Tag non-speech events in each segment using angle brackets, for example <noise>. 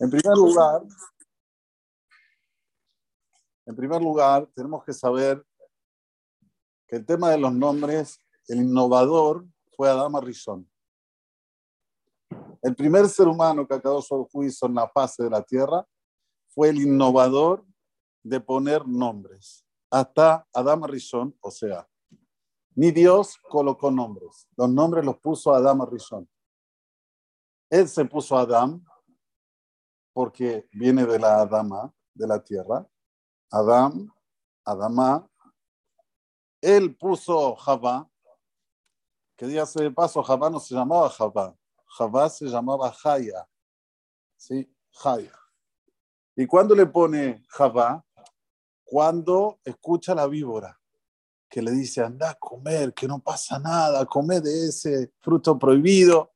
En primer lugar, en primer lugar, tenemos que saber que el tema de los nombres, el innovador fue Adama Rishon. El primer ser humano que acabó su juicio en la fase de la tierra fue el innovador de poner nombres. Hasta Adama Rishon, o sea, ni Dios colocó nombres. Los nombres los puso Adama Rishon. Él se puso Adam porque viene de la Adama, de la tierra. Adam, Adama. Él puso Javá, que día de paso, Javá no se llamaba Javá. Javá se llamaba Jaya. ¿Sí? Jaya. ¿Y cuándo le pone Javá? Cuando escucha la víbora que le dice, anda a comer, que no pasa nada, come de ese fruto prohibido.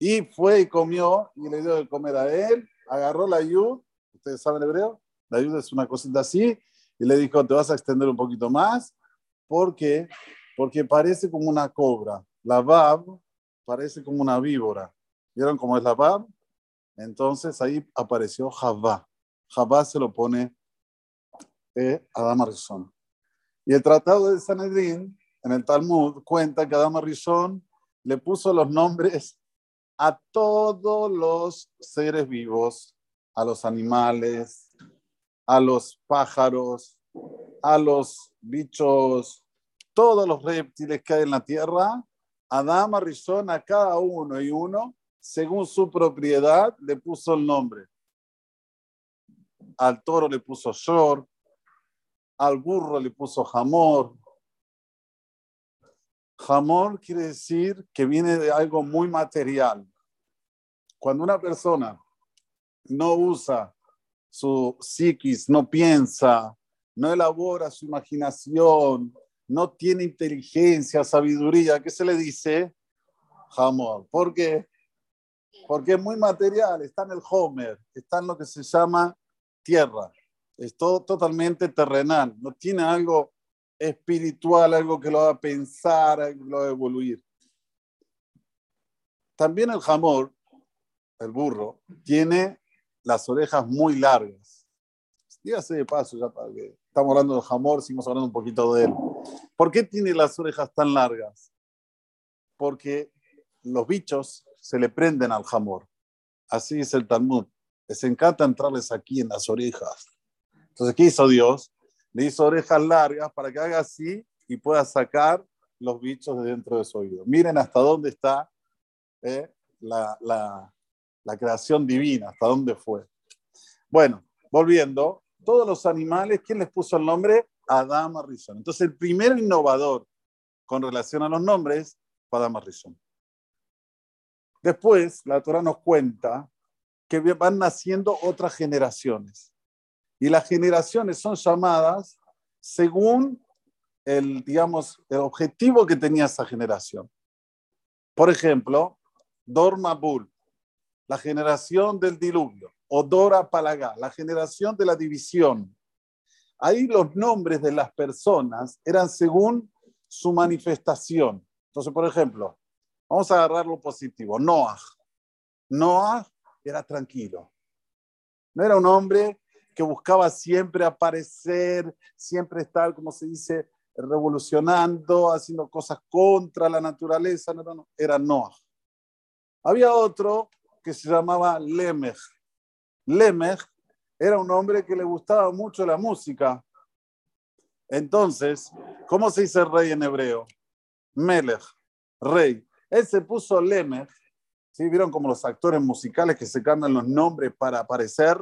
Y fue y comió y le dio de comer a él, agarró la yud, ustedes saben hebreo, la yud es una cosita así, y le dijo, te vas a extender un poquito más, porque porque parece como una cobra. La bab parece como una víbora. ¿Vieron cómo es la bab? Entonces ahí apareció Javá. Javá se lo pone eh, Adama Rizón. Y el tratado de Sanedrín, en el Talmud, cuenta que Adama Rizón le puso los nombres a todos los seres vivos, a los animales, a los pájaros, a los bichos, todos los reptiles que hay en la tierra, Adama Rizón a cada uno y uno, según su propiedad, le puso el nombre. Al toro le puso Shor, al burro le puso Jamor. Jamor quiere decir que viene de algo muy material. Cuando una persona no usa su psiquis, no piensa, no elabora su imaginación, no tiene inteligencia, sabiduría, ¿qué se le dice? Jamor. ¿Por qué? Porque es muy material, está en el Homer, está en lo que se llama tierra, es todo totalmente terrenal, no tiene algo espiritual, algo que lo haga pensar, algo que lo haga evoluir. También el jamor, el burro, tiene las orejas muy largas. Dígase de paso, ya para que estamos hablando del jamor, seguimos hablando un poquito de él. ¿Por qué tiene las orejas tan largas? Porque los bichos se le prenden al jamor. Así es el Talmud. Les encanta entrarles aquí en las orejas. Entonces, ¿qué hizo Dios? Le hizo orejas largas para que haga así y pueda sacar los bichos de dentro de su oído. Miren hasta dónde está eh, la, la creación divina, hasta dónde fue. Bueno, volviendo, todos los animales, ¿quién les puso el nombre? Adama Rizón. Entonces, el primer innovador con relación a los nombres fue Adama Rizón. Después, la Torah nos cuenta que van naciendo otras generaciones. Y las generaciones son llamadas según el, digamos, el objetivo que tenía esa generación. Por ejemplo, Dor Mabul, la generación del diluvio, o Dora Palagá, la generación de la división, Ahí los nombres de las personas eran según su manifestación. Entonces, por ejemplo, vamos a agarrar lo positivo. Noah. Noah era tranquilo. No era un hombre que buscaba siempre aparecer, siempre estar, como se dice, revolucionando, haciendo cosas contra la naturaleza. No, no, no. Era Noah. Había otro que se llamaba Lemech. Lemech era un hombre que le gustaba mucho la música. Entonces, ¿cómo se dice rey en hebreo? Melech, rey. Él se puso Lemech. ¿sí? ¿Vieron como los actores musicales que se cambian los nombres para aparecer?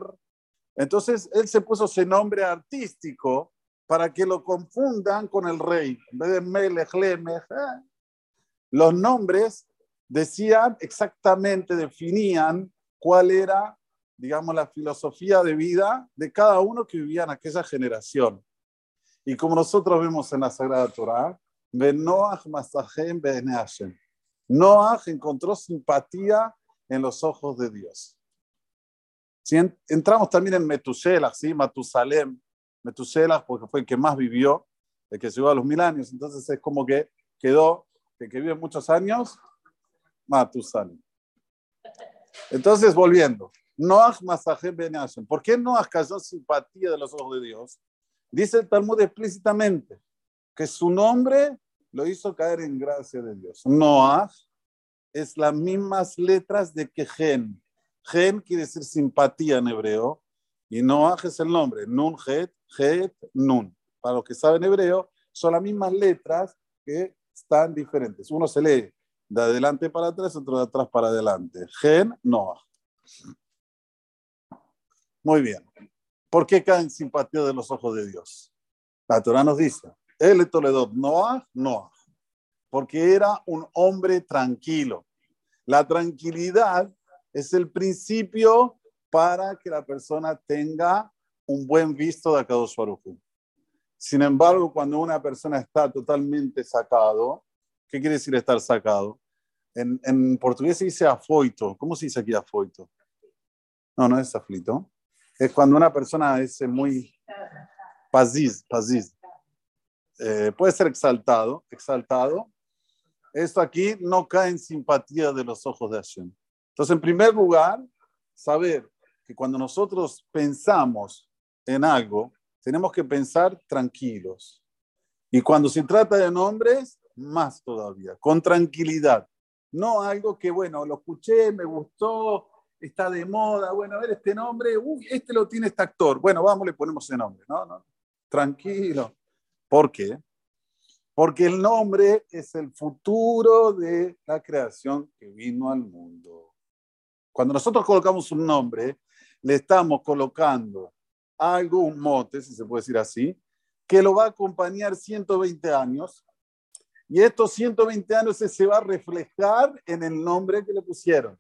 Entonces, él se puso ese nombre artístico para que lo confundan con el rey. En vez de Melech, Lemech, ¿eh? los nombres decían exactamente, definían cuál era digamos, la filosofía de vida de cada uno que vivía en aquella generación. Y como nosotros vemos en la Sagrada Torah, Noah Noah encontró simpatía en los ojos de Dios. Si entramos también en Metusela, ¿sí? Matusalem, Metusela porque fue el que más vivió, el que llegó a los mil años, entonces es como que quedó, el que vive muchos años, Matusalem. Entonces, volviendo, Noach Masaje Ben ¿Por qué Noach cayó simpatía de los ojos de Dios? Dice el Talmud explícitamente que su nombre lo hizo caer en gracia de Dios. Noach es las mismas letras de que Gen. Quiere decir simpatía en hebreo y Noach es el nombre. Nun, Het, Het, Nun. Para los que saben hebreo, son las mismas letras que están diferentes. Uno se lee de adelante para atrás, otro de atrás para adelante. Gen, Noah. Muy bien. ¿Por qué caen simpatía de los ojos de Dios? La Torah nos dice, él Toledo, Noah, Noah, porque era un hombre tranquilo. La tranquilidad es el principio para que la persona tenga un buen visto de Akadosh Baruj sin embargo, cuando una persona está totalmente sacado, ¿qué quiere decir estar sacado? En, portugués se dice afoito. ¿Cómo se dice aquí afoito? No, no es aflito. Es cuando una persona es muy paziz, paziz. Eh, puede ser exaltado, exaltado. Esto aquí no cae en simpatía de los ojos de Hashem. Entonces, en primer lugar, saber que cuando nosotros pensamos en algo, tenemos que pensar tranquilos. Y cuando se trata de nombres, más todavía, con tranquilidad. No algo que, bueno, lo escuché, me gustó, está de moda, bueno, a ver este nombre, uy, este lo tiene este actor, bueno, vamos, le ponemos ese nombre. No, no, tranquilo. ¿Por qué? Porque el nombre es el futuro de la creación que vino al mundo. Cuando nosotros colocamos un nombre, le estamos colocando algo, un mote, si se puede decir así, que lo va a acompañar 120 años. Y estos 120 años se va a reflejar en el nombre que le pusieron.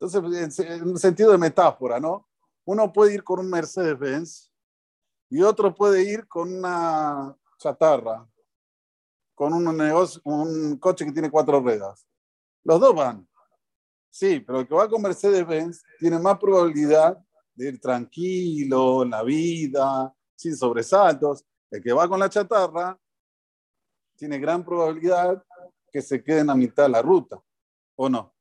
Entonces, en un sentido de metáfora, ¿no? Uno puede ir con un Mercedes-Benz y otro puede ir con una chatarra, con un, negocio, un coche que tiene cuatro ruedas. Los dos van. Sí, pero el que va con Mercedes-Benz tiene más probabilidad de ir tranquilo en la vida, sin sobresaltos. El que va con la chatarra tiene gran probabilidad que se quede en la mitad de la ruta, ¿o no?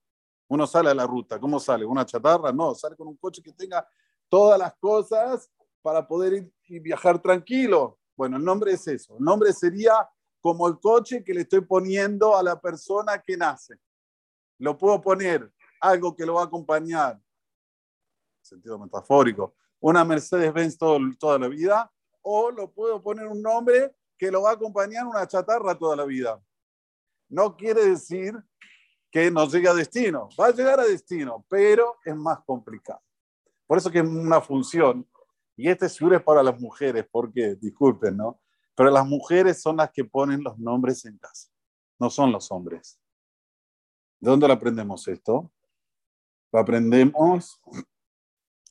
Uno sale a la ruta, ¿cómo sale? ¿Una chatarra? No, sale con un coche que tenga todas las cosas para poder ir y viajar tranquilo. Bueno, el nombre es eso. El nombre sería como el coche que le estoy poniendo a la persona que nace. Lo puedo poner algo que lo va a acompañar sentido metafórico, una Mercedes-Benz toda la vida, o lo puedo poner un nombre que lo va a acompañar una chatarra toda la vida. No quiere decir que no llegue a destino, va a llegar a destino, pero es más complicado. Por eso que es una función, y este seguro es para las mujeres, porque, disculpen, ¿no? Pero las mujeres son las que ponen los nombres en casa, no son los hombres. ¿De dónde lo aprendemos esto? Aprendemos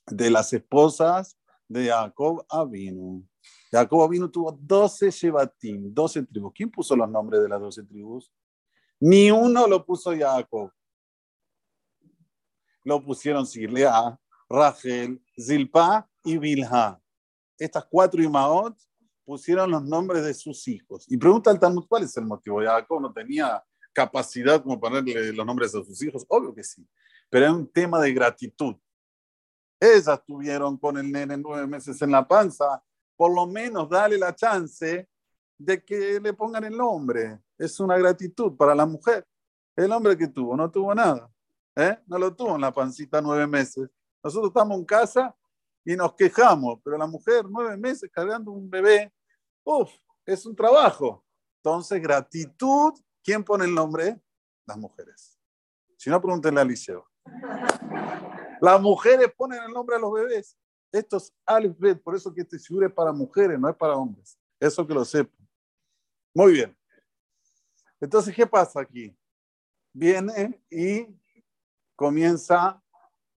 de las esposas de Jacob Avinu. Jacob Avinu tuvo 12 Shebatim, 12 tribus. ¿Quién puso los nombres de las 12 tribus? Ni uno lo puso Jacob. Lo pusieron Silea, Rachel, Zilpa y Bilha. Estas cuatro Imaot pusieron los nombres de sus hijos. Y pregunta al Talmud, ¿cuál es el motivo? Jacob no tenía capacidad como ponerle los nombres de sus hijos. Obvio que sí. Pero es un tema de gratitud. Ellas tuvieron con el nene nueve meses en la panza. Por lo menos dale la chance de que le pongan el nombre. Es una gratitud para la mujer. El hombre que tuvo no tuvo nada. ¿eh? No lo tuvo en la pancita nueve meses. Nosotros estamos en casa y nos quejamos, pero la mujer nueve meses cargando un bebé, uff, es un trabajo. Entonces, gratitud, ¿quién pone el nombre? Las mujeres. Si no, pregúntenle a Liceo. Las mujeres ponen el nombre a los bebés. Esto es Alfred, por eso que este seguro es para mujeres, no es para hombres. Eso que lo sepan. Muy bien. Entonces, ¿qué pasa aquí? Viene y comienza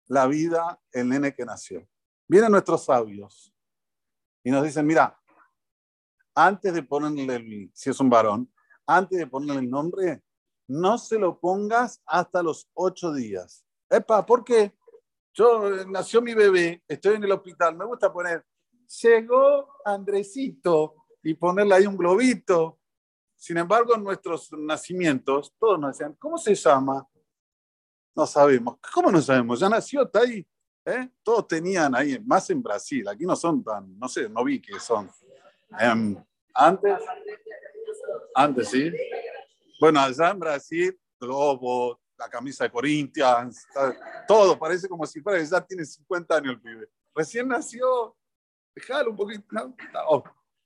la vida el nene que nació. Vienen nuestros sabios y nos dicen, mira, antes de ponerle, el, si es un varón, antes de ponerle el nombre, no se lo pongas hasta los ocho días. Epa, ¿por qué? Yo eh, nació mi bebé, estoy en el hospital, me gusta poner, llegó Andresito y ponerle ahí un globito. Sin embargo, en nuestros nacimientos, todos nos decían, ¿cómo se llama? No sabemos. ¿Cómo no sabemos? Ya nació, está ahí. ¿eh? Todos tenían ahí, más en Brasil. Aquí no son tan, no sé, no vi que son. Em, antes, antes sí. Bueno, allá en Brasil, globo, la camisa de Corinthians, todo parece como si fuera, ya tiene 50 años el pibe. Recién nació, déjalo un poquito.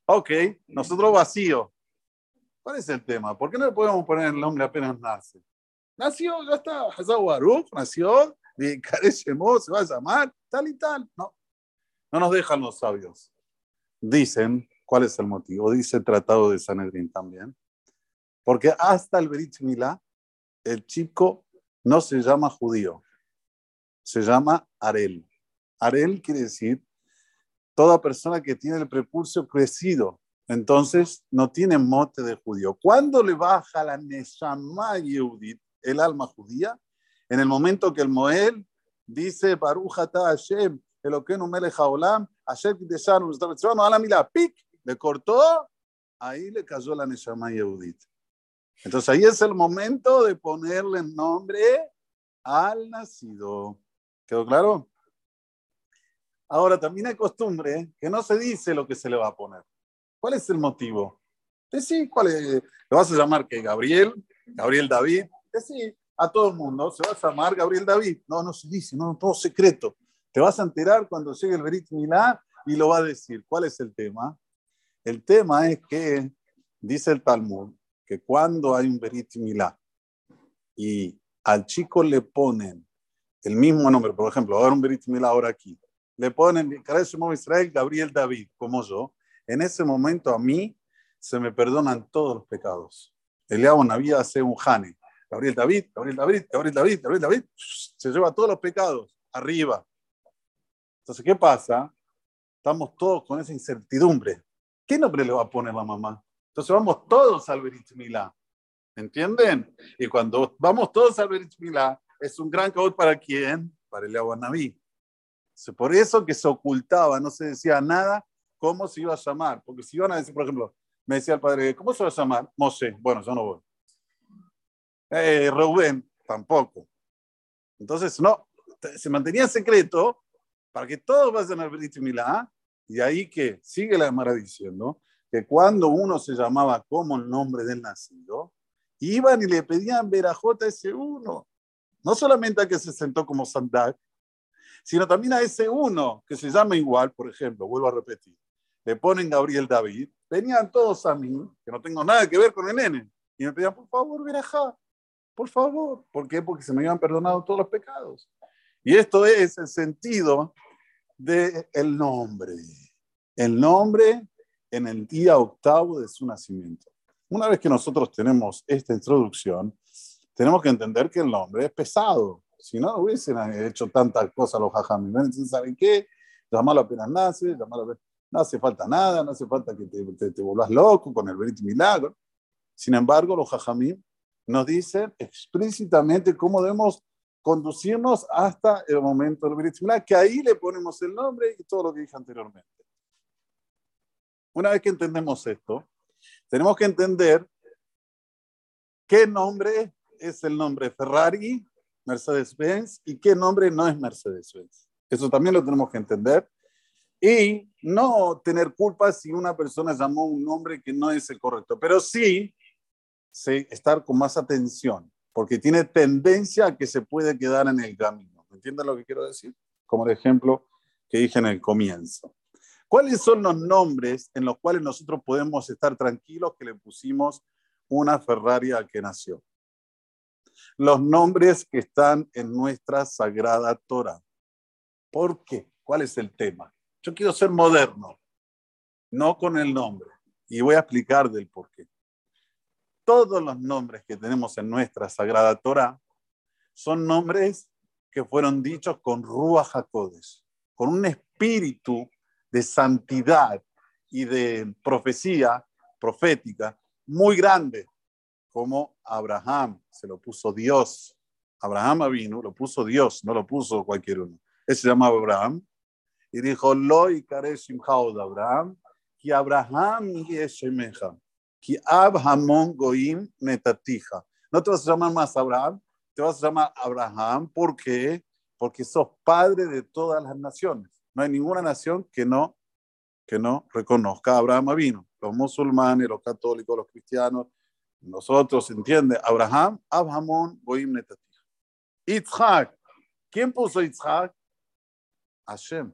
Ok, nosotros vacío. ¿Cuál es el tema? ¿Por qué no le podemos poner el nombre apenas nace? Nació, ya está, Hazar nació, de se va a llamar, tal y tal. No, no nos dejan los sabios. Dicen, ¿cuál es el motivo? Dice el Tratado de Sanedrín también. Porque hasta el Berit Milá, el chico no se llama judío, se llama Arel. Arel quiere decir toda persona que tiene el prepulso crecido, entonces no tiene mote de judío. ¿Cuándo le baja la Neshama Yehudit, el alma judía? En el momento que el Moel dice, Baruch ata Hashem, Eloquenu melech haolam, Hashem kideshanu, ala pik, le cortó, ahí le cayó la Neshama Yehudit. Entonces ahí es el momento de ponerle nombre al nacido. ¿Quedó claro? Ahora también hay costumbre que no se dice lo que se le va a poner. ¿Cuál es el motivo? Sí, ¿cuál es? ¿Le vas a llamar que Gabriel? ¿Gabriel David? Sí, a todo el mundo. ¿Se va a llamar Gabriel David? No, no se dice, no, todo secreto. Te vas a enterar cuando llegue el Berit Milá y lo va a decir. ¿Cuál es el tema? El tema es que, dice el Talmud, que cuando hay un Berit Milá y al chico le ponen el mismo nombre, por ejemplo, ahora un Berit Milá ahora aquí, le ponen Israel Gabriel David, como yo, en ese momento a mí se me perdonan todos los pecados. Eliabo Naví hace un jane. Gabriel David, Gabriel David, Gabriel David, Gabriel David, se lleva todos los pecados arriba. Entonces, ¿qué pasa? Estamos todos con esa incertidumbre. ¿Qué nombre le va a poner la mamá? Entonces vamos todos al Berit Milá. ¿Entienden? Y cuando vamos todos al Berit Milá, es un gran caos para quién? Para el Naví. Por eso que se ocultaba, no se decía nada cómo se iba a llamar. Porque si iban a decir, por ejemplo, me decía el padre, ¿cómo se va a llamar? Moshe. Bueno, yo no voy. Eh, Rubén, tampoco. Entonces, no, se mantenía secreto para que todos vayan al Brit Milá, y ahí que sigue la Mara diciendo que cuando uno se llamaba como el nombre del nacido, iban y le pedían verajota a ese uno. No solamente a que se sentó como Sandak, sino también a ese uno que se llama igual, por ejemplo, vuelvo a repetir, le ponen Gabriel David, venían todos a mí, que no tengo nada que ver con el nene, y me pedían, por favor, verajá, por favor. ¿Por qué? Porque se me habían perdonado todos los pecados. Y esto es el sentido del el nombre. El nombre en el día octavo de su nacimiento. Una vez que nosotros tenemos esta introducción, tenemos que entender que el nombre es pesado. Si no, no hubiesen hecho tantas cosas los jajamim. ¿saben qué? Llamarlo apenas nace, llamarlo no hace falta nada, no hace falta que te, te, loco con el Berit Milagro. Sin embargo, los jajamim nos dicen explícitamente cómo debemos conducirnos hasta el momento del Berit Milagro, que ahí le ponemos el nombre y todo lo que dije anteriormente. Una vez que entendemos esto, tenemos que entender qué nombre es el nombre Ferrari, Mercedes-Benz y qué nombre no es Mercedes-Benz. Eso también lo tenemos que entender y no tener culpa si una persona llamó un nombre que no es el correcto, pero sí, estar con más atención, porque tiene tendencia a que se puede quedar en el camino. ¿Me entienden lo que quiero decir? Como el ejemplo que dije en el comienzo. ¿Cuáles son los nombres en los cuales nosotros podemos estar tranquilos que le pusimos una Ferrari a que nació? Los nombres que están en nuestra sagrada Torah. ¿Por qué? ¿Cuál es el tema? Yo quiero ser moderno, no con el nombre. Y voy a explicar del por qué. Todos los nombres que tenemos en nuestra sagrada Torah son nombres que fueron dichos con Ruach HaKodesh, con un espíritu de santidad y de profecía profética muy grande, como Abraham, se lo puso Dios. Abraham vino, lo puso Dios, no lo puso cualquier uno. Él se llamaba Abraham y dijo, Lo y de Abraham, que Abraham yeshemeja, que Abraham goim netatija. No te vas a llamar más Abraham, te vas a llamar Abraham. ¿Por qué? Porque sos padre de todas las naciones. No hay ninguna nación que no, que no reconozca a Abraham vino. Los musulmanes, los católicos, los cristianos, nosotros, ¿entiende? Abraham, Abrahamón, Goim Netatija. Yitzhak. ¿Quién puso Yitzhak? Hashem.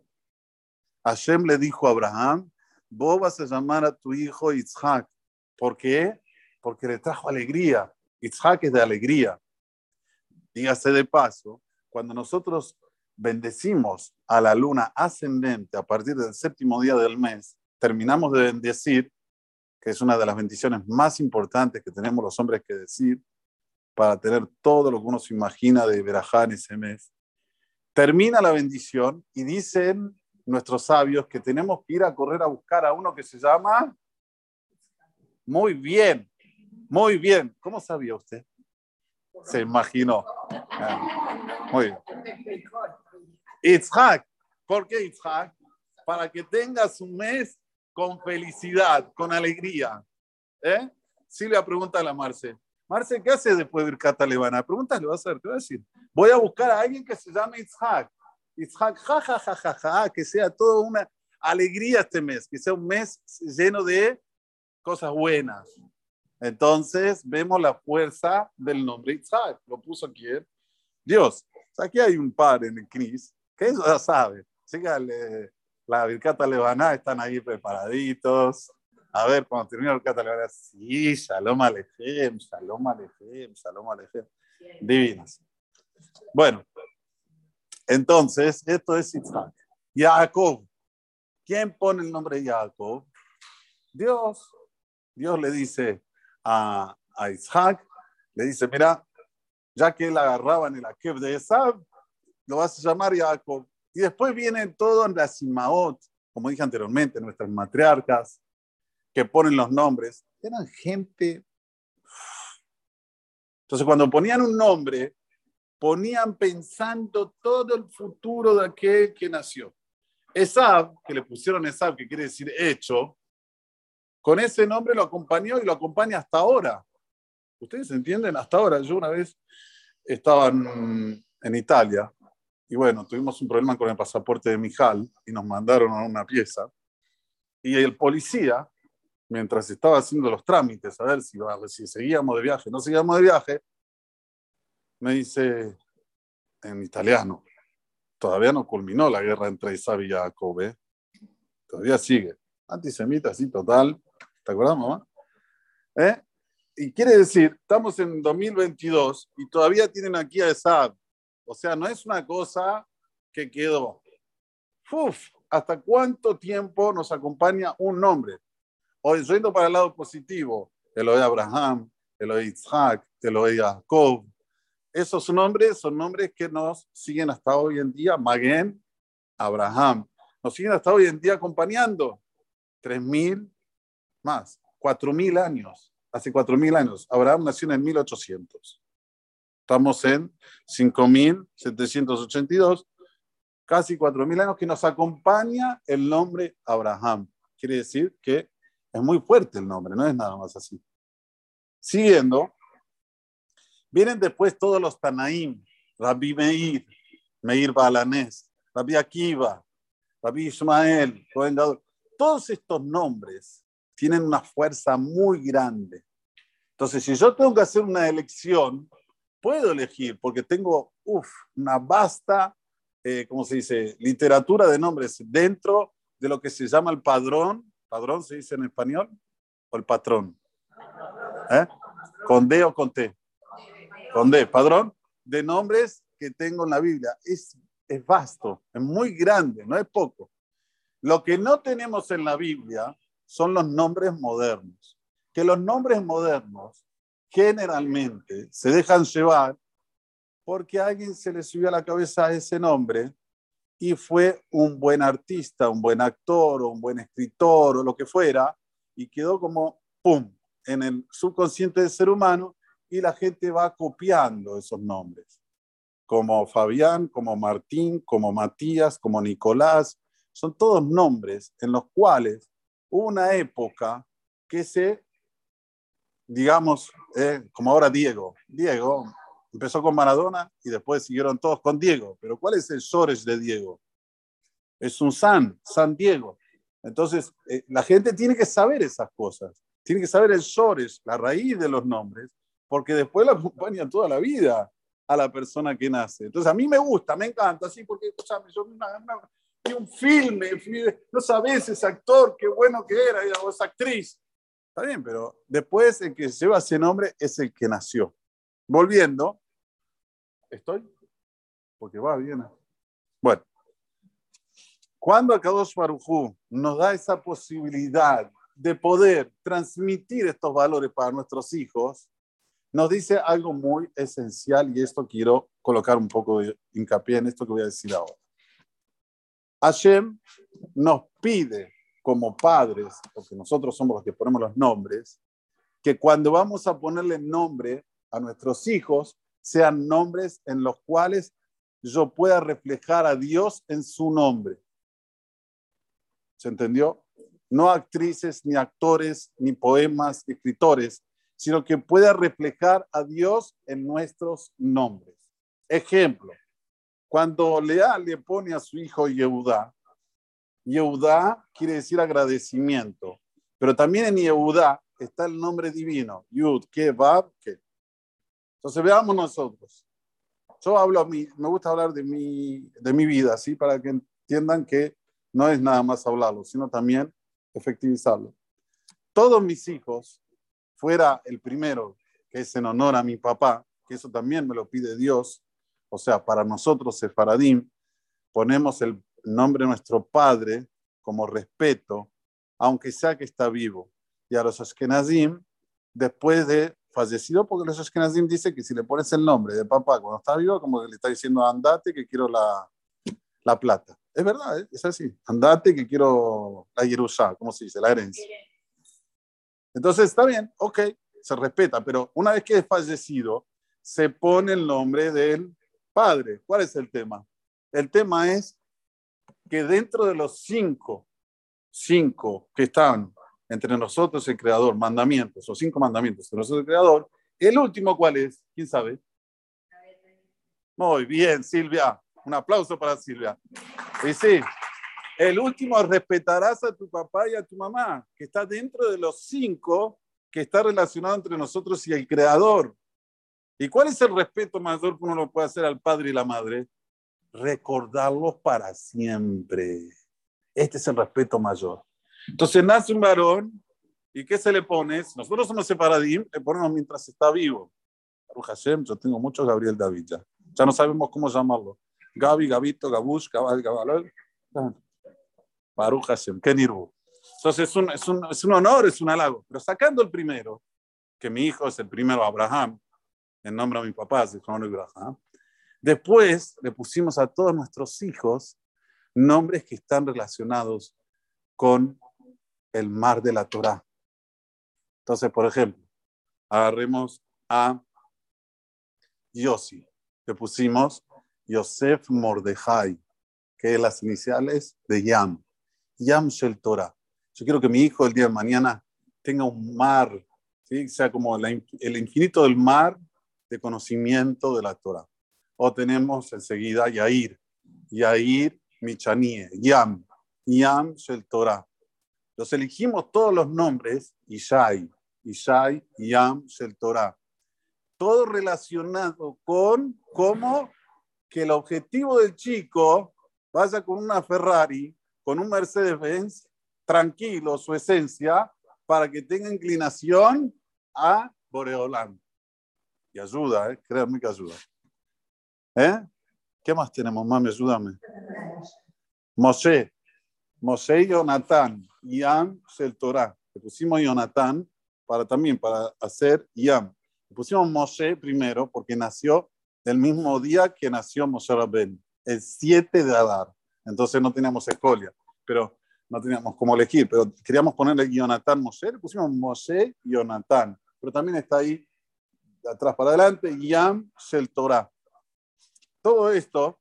Hashem le dijo a Abraham, vos vas a llamar a tu hijo Yitzhak. ¿Por qué? Porque le trajo alegría. Yitzhak es de alegría. Dígase de paso, cuando nosotros bendecimos a la luna ascendente a partir del séptimo día del mes, terminamos de bendecir, que es una de las bendiciones más importantes que tenemos los hombres que decir, para tener todo lo que uno se imagina de Berajá en ese mes. Termina la bendición y dicen nuestros sabios que tenemos que ir a correr a buscar a uno que se llama. Muy bien, muy bien. ¿Cómo sabía usted? Se imaginó. Ah, muy bien. Itzhak. ¿Por qué Itzhak? Para que tengas un mes con felicidad, con alegría. ¿Eh? Silvia pregunta a la Marce. Marce, ¿qué hace después de ir Levana? Pregúntale, vas a ver, ¿qué va a decir? Voy a buscar a alguien que se llame Itzhak. Itzhak, ja, ja, ja, ja, ja, que sea toda una alegría este mes, que sea un mes lleno de cosas buenas. Entonces vemos la fuerza del nombre Itzhak. Lo puso aquí Dios. Aquí hay un par en el CNIS que eso ya sabe. Sígale la Vircata Levana, están ahí preparaditos. A ver, cuando termine la Vircata Levana, sí, Shalom Alejem, Shalom Alejem, Shalom Alejem. Divinas. Bueno, entonces, esto es Isaac. Jacob. ¿Quién pone el nombre de Jacob? Dios. Dios le dice a, a Isaac, le dice, mira, ya que él agarraba en el Akeb de Esab, lo vas a llamar Jacob. Y después vienen todos las Simaot, como dije anteriormente, nuestras matriarcas, que ponen los nombres. Eran gente. Entonces, cuando ponían un nombre, ponían pensando todo el futuro de aquel que nació. Esab, que le pusieron Esab, que quiere decir hecho, con ese nombre lo acompañó y lo acompaña hasta ahora. ¿Ustedes entienden? Hasta ahora. Yo una vez estaba en, Italia y bueno, tuvimos un problema con el pasaporte de Mijal y nos mandaron a una pieza. Y el policía, mientras estaba haciendo los trámites, a ver si, si seguíamos de viaje, no seguíamos de viaje, me dice en italiano, todavía no culminó la guerra entre Isab y Jacob, ¿eh? todavía sigue. Antisemita, así total. ¿Te acuerdas, mamá? ¿Eh? Y quiere decir, estamos en 2022 y todavía tienen aquí a Esab. O sea, no es una cosa que quedó. Uf, ¿hasta cuánto tiempo nos acompaña un nombre? Hoy, yendo para el lado positivo, Eloy Abraham, Eloy Isaac, Eloy Jacob, esos nombres son nombres que nos siguen hasta hoy en día. Maguen, Abraham, nos siguen hasta hoy en día acompañando. Tres mil más, cuatro mil años, hace cuatro mil años. Abraham nació en 1800. Estamos en 5782, casi cuatro mil años que nos acompaña el nombre Abraham. Quiere decir que es muy fuerte el nombre, no es nada más así. Siguiendo, Vienen después todos los Tanaim, Rabbi Meir, Meir Balanés, Rabbi Akiva, Rabbi Ismael, todos estos nombres tienen una fuerza muy grande. Entonces, si yo tengo que hacer una elección, puedo elegir porque tengo uf, una vasta, eh, ¿cómo se dice?, literatura de nombres dentro de lo que se llama el padrón. ¿Padrón se dice en español? ¿O el patrón? ¿Eh? ¿Con D o con T? con D, padrón de nombres que tengo en la Biblia. Es, es vasto, es muy grande, no es poco. Lo que no tenemos en la Biblia son los nombres modernos. Que los nombres modernos generalmente se dejan llevar porque a alguien se le subió a la cabeza ese nombre y fue un buen artista, un buen actor o un buen escritor o lo que fuera y quedó como, ¡pum!, en el subconsciente del ser humano y la gente va copiando esos nombres, como Fabián, como Martín, como Matías, como Nicolás. Son todos nombres en los cuales una época que se, digamos, eh, como ahora Diego, Diego, Empezó con Maradona y después siguieron todos con Diego. Pero ¿cuál es el Sores de Diego? Es un San, San Diego. Entonces, eh, la gente tiene que saber esas cosas. Tiene que saber el Sores, la raíz de los nombres, porque después la acompaña toda la vida a la persona que nace. Entonces, a mí me gusta, me encanta, así, porque o sea, yo vi un filme, no sabes ese actor, qué bueno que era, esa actriz. Está bien, pero después el que lleva ese nombre es el que nació. Volviendo, ¿estoy? Porque va bien. Bueno, cuando Akadosh Barujú nos da esa posibilidad de poder transmitir estos valores para nuestros hijos, nos dice algo muy esencial y esto quiero colocar un poco de hincapié en esto que voy a decir ahora. Hashem nos pide como padres, porque nosotros somos los que ponemos los nombres, que cuando vamos a ponerle nombre a nuestros hijos, sean nombres en los cuales yo pueda reflejar a Dios en su nombre. ¿Se entendió? No actrices, ni actores, ni poemas, escritores, sino que pueda reflejar a Dios en nuestros nombres. Ejemplo, cuando Lea le pone a su hijo Yehudá, Yehudá quiere decir agradecimiento, pero también en Yehudá está el nombre divino, Yud, Ke, Bab. Entonces veamos nosotros. Yo hablo a mí, me gusta hablar de mi, de mi vida, ¿sí? Para que entiendan que no es nada más hablarlo, sino también efectivizarlo. Todos mis hijos fuera el primero, que es en honor a mi papá, que eso también me lo pide Dios, o sea, para nosotros, Sefaradim, ponemos el nombre de nuestro padre como respeto, aunque sea que está vivo. Y a los Ashkenazim, después de fallecido, porque los Ashkenazim dice que si le pones el nombre de papá cuando está vivo, como que le está diciendo andate que quiero la, la plata. Es verdad, ¿eh? es así. Andate que quiero la Yerusha, ¿cómo se dice? La herencia. Entonces está bien, ok, se respeta, pero una vez que es fallecido, se pone el nombre del padre. ¿Cuál es el tema? El tema es que dentro de los cinco, cinco que están entre nosotros el Creador, mandamientos, o cinco mandamientos entre nosotros el Creador, el último, ¿cuál es? ¿Quién sabe? Muy bien, Silvia. Un aplauso para Silvia. Y sí, el último, respetarás a tu papá y a tu mamá, que está dentro de los cinco que está relacionado entre nosotros y el Creador. ¿Y cuál es el respeto mayor que uno lo puede hacer al padre y la madre? Recordarlos para siempre. Este es el respeto mayor. Entonces nace un varón y ¿qué se le pone? Nosotros somos separadim, le ponemos mientras está vivo. yo tengo mucho Gabriel David ya. Ya no sabemos cómo llamarlo. Gabi, Gabito, Gabush, Gabal, Gabalol. Baruch Hashem, Kenirbu. Entonces es un, es, un, es un honor, es un halago. Pero sacando el primero, que mi hijo es el primero Abraham, en nombre de mi papá, se Abraham. Después le pusimos a todos nuestros hijos nombres que están relacionados con el mar de la Torah. Entonces, por ejemplo, agarremos a Yossi. Le pusimos Yosef Mordejai, que es las iniciales de Yam. Yam Shel Torah. Yo quiero que mi hijo el día de mañana tenga un mar, ¿sí? sea como el infinito del mar de conocimiento de la Torah. O tenemos enseguida Yair, Yair Michanie, Yam, Yam Shel Torah. Los elegimos todos los nombres, Ishai, Ishai, Yam Shel Torah. Todo relacionado con cómo que el objetivo del chico vaya con una Ferrari con un Mercedes-Benz tranquilo, su esencia, para que tenga inclinación a Boreolán. Y ayuda, ¿eh? créanme que ayuda. ¿Eh? ¿Qué más tenemos, mami? Ayúdame. Moshe. Moshe y Jonathan. Yam el Torah. Le pusimos Jonathan para también, para hacer Yam. Le pusimos Moshe primero porque nació el mismo día que nació Moshe Rabben, el 7 de Adar. Entonces no teníamos escolia, pero no teníamos cómo elegir, pero queríamos ponerle Jonathan Moshe, le pusimos Moshe y Jonathan, pero también está ahí de atrás para adelante, Yam Shel Torah. Todo esto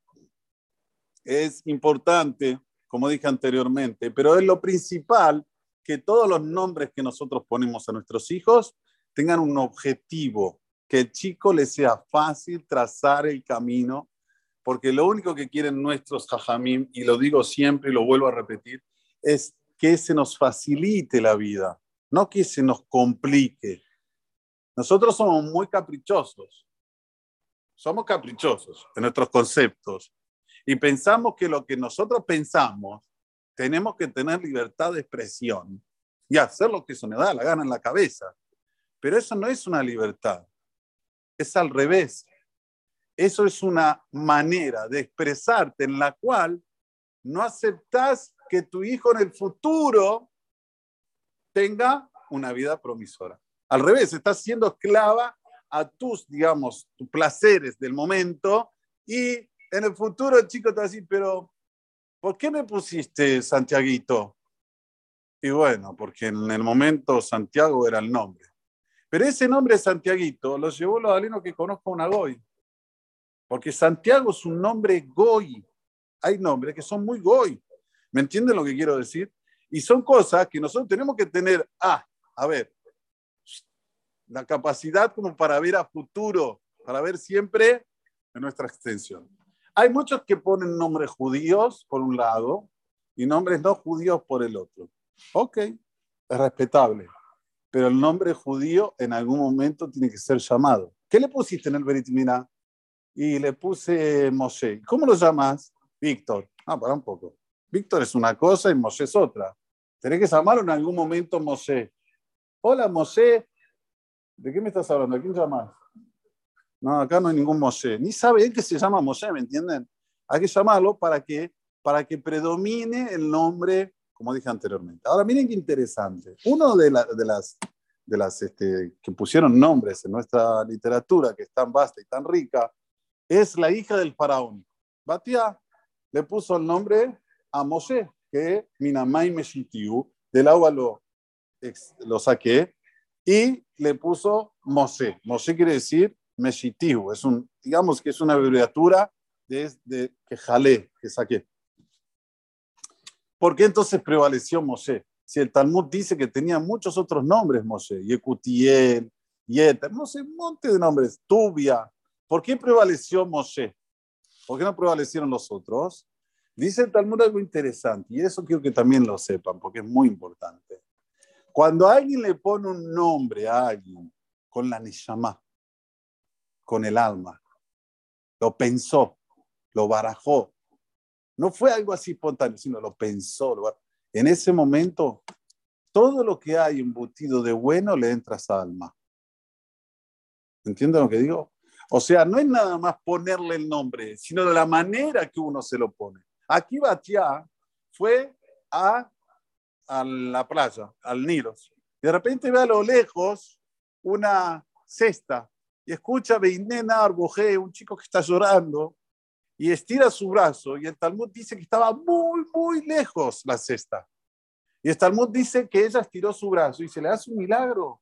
es importante, como dije anteriormente, pero es lo principal que todos los nombres que nosotros ponemos a nuestros hijos tengan un objetivo, que el chico le sea fácil trazar el camino, porque lo único que quieren nuestros jajamim, y lo digo siempre y lo vuelvo a repetir, es que se nos facilite la vida, no que se nos complique. Nosotros somos muy caprichosos, somos caprichosos en nuestros conceptos y pensamos que lo que nosotros pensamos tenemos que tener libertad de expresión y hacer lo que se nos da la gana en la cabeza. Pero eso no es una libertad, es al revés. Eso es una manera de expresarte en la cual no aceptas que tu hijo en el futuro tenga una vida promisora. Al revés, estás siendo esclava a tus, digamos, tus placeres del momento y en el futuro el chico te va a decir, pero ¿por qué me pusiste Santiaguito? Y bueno, porque en el momento Santiago era el nombre. Pero ese nombre Santiaguito lo llevó los alinos que conozco una Goy. Porque Santiago es un nombre Goy. Hay nombres que son muy Goy. ¿Me entienden lo que quiero decir? Y son cosas que nosotros tenemos que tener, ah, a ver, la capacidad como para ver a futuro, para ver siempre en nuestra extensión. Hay muchos que ponen nombres judíos por un lado y nombres no judíos por el otro. Ok, es respetable, pero el nombre judío en algún momento tiene que ser llamado. ¿Qué le pusiste en el Berit Y le puse Moshe. ¿Cómo lo llamas? Víctor. Ah, para un poco. Víctor es una cosa y Moshe es otra. Tenés que llamarlo en algún momento Moshe. Hola Moshe, ¿de qué me estás hablando? ¿A quién llamas? No, acá no hay ningún Moshe. Ni sabe él que se llama Moshe, ¿me entienden? Hay que llamarlo para que, para que predomine el nombre, como dije anteriormente. Ahora, miren qué interesante. Uno de, de las, de las este, que pusieron nombres en nuestra literatura, que es tan vasta y tan rica, es la hija del faraón. Batia le puso el nombre a Moshe, que Minamai Meshitiu, del agua lo, lo saqué, y le puso Moshe. Moshe quiere decir Meshitiu, es un, digamos que es una abreviatura de, de que jalé, que saqué. ¿Por qué entonces prevaleció Moshe? Si el Talmud dice que tenía muchos otros nombres Moshe, Yekutiel, Yeter, no sé, un montón de nombres, Tubia. ¿Por qué prevaleció Moshe? ¿Por qué no prevalecieron los otros? Dice el Talmud algo interesante, y eso quiero que también lo sepan, porque es muy importante. Cuando alguien le pone un nombre a alguien con la neshama, con el alma, lo pensó, lo barajó, no fue algo así espontáneo, sino lo pensó. En ese momento, todo lo que hay embutido de bueno le entra a esa alma. ¿Entienden lo que digo? O sea, no es nada más ponerle el nombre, sino la manera que uno se lo pone. Aquí Batia fue a, a la playa, al Nilo. Y de repente ve a lo lejos una cesta y escucha a Beinena Arboje, un chico que está llorando, y estira su brazo. Y el Talmud dice que estaba muy, muy lejos la cesta. Y el Talmud dice que ella estiró su brazo y se le hace un milagro,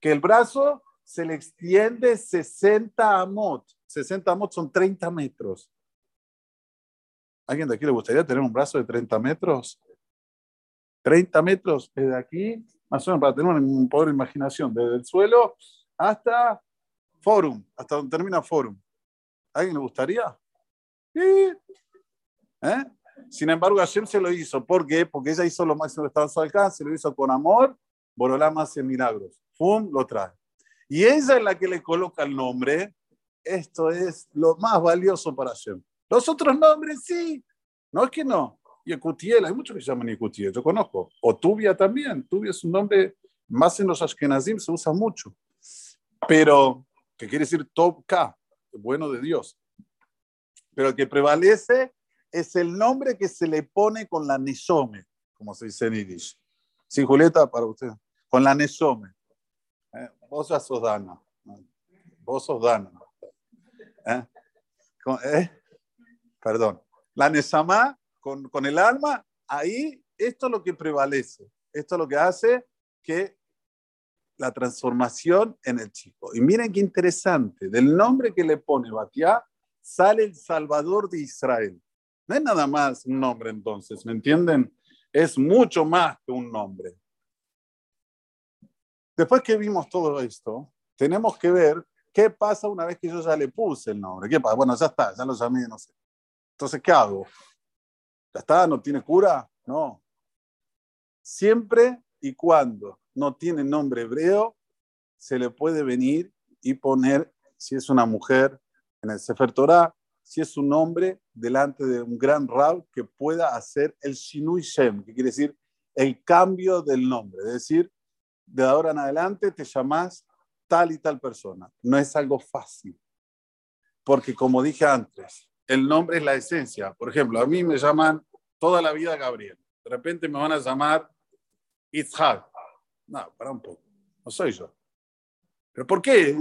que el brazo se le extiende 60 amot. 60 amot son 30 metros. ¿Alguien de aquí le gustaría tener un brazo de 30 metros? 30 metros desde aquí, más o menos para tener un poder de imaginación, desde el suelo hasta Forum, hasta donde termina Forum. ¿Alguien le gustaría? ¿Eh? Sin embargo, Hashem se lo hizo. ¿Por qué? Porque ella hizo lo máximo que estaba a su alcance, lo hizo con amor, Borolama hace milagros. Fum, lo trae. Y ella es la que le coloca el nombre. Esto es lo más valioso para Hashem. Los otros nombres sí, no es que no. Y Ecutiel, hay muchos que se llaman Ecutiel, yo conozco. O Tubia también. Tubia es un nombre, más en los Ashkenazim se usa mucho. Pero, que quiere decir Tobka, bueno de Dios. Pero el que prevalece es el nombre que se le pone con la Neshome, como se dice en Yiddish. Sin Julieta, para usted. Con la Neshome. ¿Eh? Vos ya sos Dana. Vos sos Dana. ¿Eh? ¿Eh? perdón, la Nesama con, el alma, ahí esto es lo que prevalece. Esto es lo que hace que la transformación en el chico. Y miren qué interesante, del nombre que le pone Batiá, sale el Salvador de Israel. No es nada más un nombre entonces, ¿me entienden? Es mucho más que un nombre. Después que vimos todo esto, tenemos que ver ¿Qué pasa una vez que yo ya le puse el nombre? ¿Qué pasa? Bueno, ya está, ya lo llamé, no sé. Entonces, ¿qué hago? ¿Ya está? ¿No tiene cura? No. Siempre y cuando no tiene nombre hebreo, se le puede venir y poner, si es una mujer, en el Sefer Torah, si es un hombre, delante de un gran rab que pueda hacer el Shinui Shem, que quiere decir el cambio del nombre. Es decir, de ahora en adelante te llamas tal y tal persona. No es algo fácil. Porque como dije antes, el nombre es la esencia. Por ejemplo, a mí me llaman toda la vida Gabriel. De repente me van a llamar Itzhak. No, para un poco. No soy yo. ¿Pero por qué?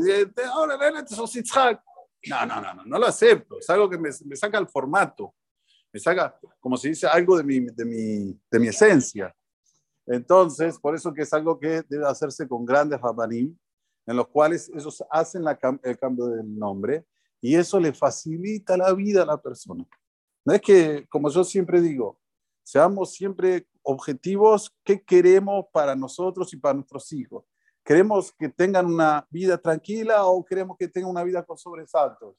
Ahora en adelante sos Itzhak. No, no, no, no, no lo acepto. Es algo que me, me saca el formato. Me saca, como se dice, algo de mi, de mi, de mi esencia. Entonces, por eso que es algo que debe hacerse con grandes rabanim, en los cuales ellos hacen el cambio del nombre y eso le facilita la vida a la persona. No es que, como yo siempre digo, seamos siempre objetivos, ¿qué queremos para nosotros y para nuestros hijos? ¿Queremos que tengan una vida tranquila o queremos que tengan una vida con sobresaltos?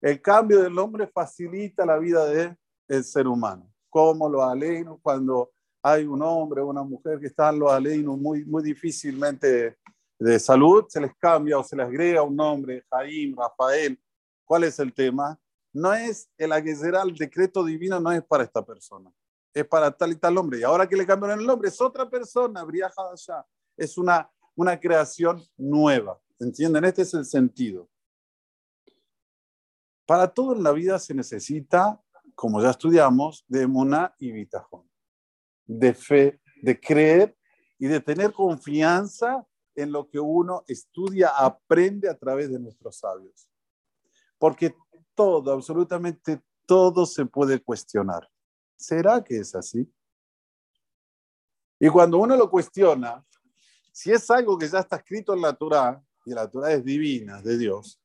El cambio del nombre facilita la vida del ser humano. Como lo aleino cuando hay un hombre o una mujer que están los aleinos muy, muy difícilmente de salud, se les cambia o se les agrega un nombre, Jaim, Rafael. ¿Cuál es el tema? No es el será el decreto divino no es para esta persona, es para tal y tal hombre. Y ahora que le cambiaron el nombre, es otra persona, Briah allá. Es una, una creación nueva. ¿Entienden? Este es el sentido. Para todo en la vida se necesita, como ya estudiamos, de Mona y Bitajón de fe, de creer y de tener confianza en lo que uno estudia, aprende a través de nuestros sabios. Porque todo, absolutamente todo se puede cuestionar. ¿Será que es así? Y cuando uno lo cuestiona, si es algo que ya está escrito en la Torah, y la Torah es divina, de Dios,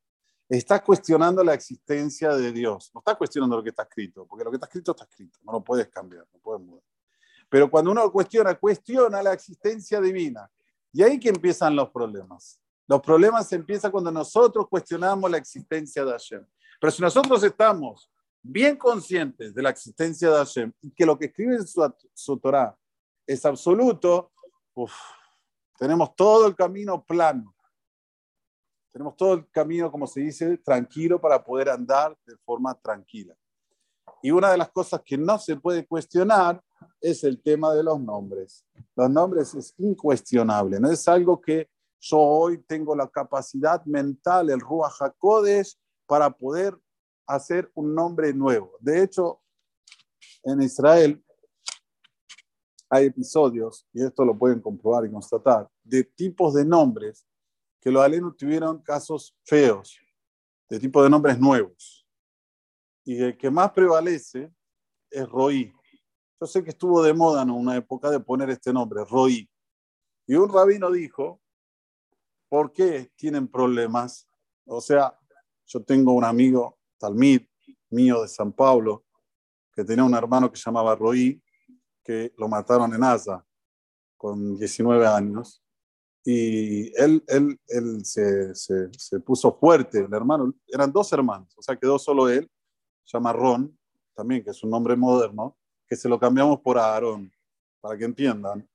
está cuestionando la existencia de Dios. No está cuestionando lo que está escrito, porque lo que está escrito está escrito, no lo puedes cambiar, no puedes mudar. Pero cuando uno cuestiona, cuestiona la existencia divina. Y ahí que empiezan los problemas. Los problemas empiezan cuando nosotros cuestionamos la existencia de Hashem. Pero si nosotros estamos bien conscientes de la existencia de Hashem y que lo que escribe su, su Torah es absoluto, tenemos todo el camino plano. Tenemos todo el camino, como se dice, tranquilo para poder andar de forma tranquila. Y una de las cosas que no se puede cuestionar es el tema de los nombres. Los nombres es incuestionable, no es algo que yo hoy tengo la capacidad mental, el Ruach HaKodesh, para poder hacer un nombre nuevo. De hecho, en Israel hay episodios, y esto lo pueden comprobar y constatar, de tipos de nombres que los alumnos tuvieron casos feos, de tipo de nombres nuevos. Y el que más prevalece es Roí. Yo sé que estuvo de moda en una época de poner este nombre, Roí. Y un rabino dijo, ¿por qué tienen problemas? O sea, yo tengo un amigo, Talmid, mío de San Pablo, que tenía un hermano que se llamaba Roí, que lo mataron en Asa con 19 años. Y él, él, él se, se, puso fuerte, el hermano, eran dos hermanos, o sea, quedó solo él, se llama Ron, también, que es un nombre moderno, que se lo cambiamos por Aarón, para que entiendan.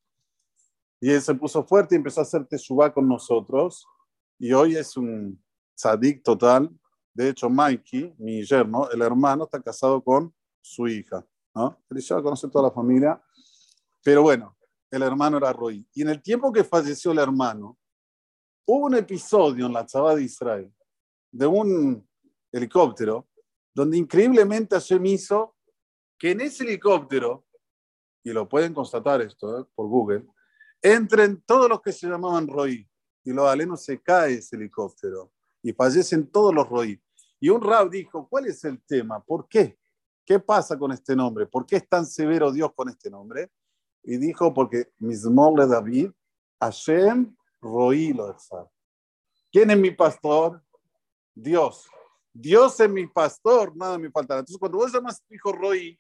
Y él se puso fuerte y empezó a hacer teshuva con nosotros. Y hoy es un tzadik total. De hecho, Mikey, mi yerno, el hermano, está casado con su hija. ¿no? Él ya conoce toda la familia. Pero bueno, el hermano era Roy. Y en el tiempo que falleció el hermano, hubo un episodio en la Chava de Israel de un helicóptero donde increíblemente Hashem hizo que en ese helicóptero, y lo pueden constatar esto ¿eh? por Google, entren todos los que se llamaban Roy, y los alenos se cae ese helicóptero, y fallecen todos los Roy. Y un rab dijo, ¿cuál es el tema? ¿Por qué? ¿Qué pasa con este nombre? ¿Por qué es tan severo Dios con este nombre? Y dijo, porque mismo le David, Hashem Roí lo ¿Quién es mi pastor? Dios. Dios es mi pastor, nada me faltará. Entonces, cuando vos llamas a tu hijo Roy,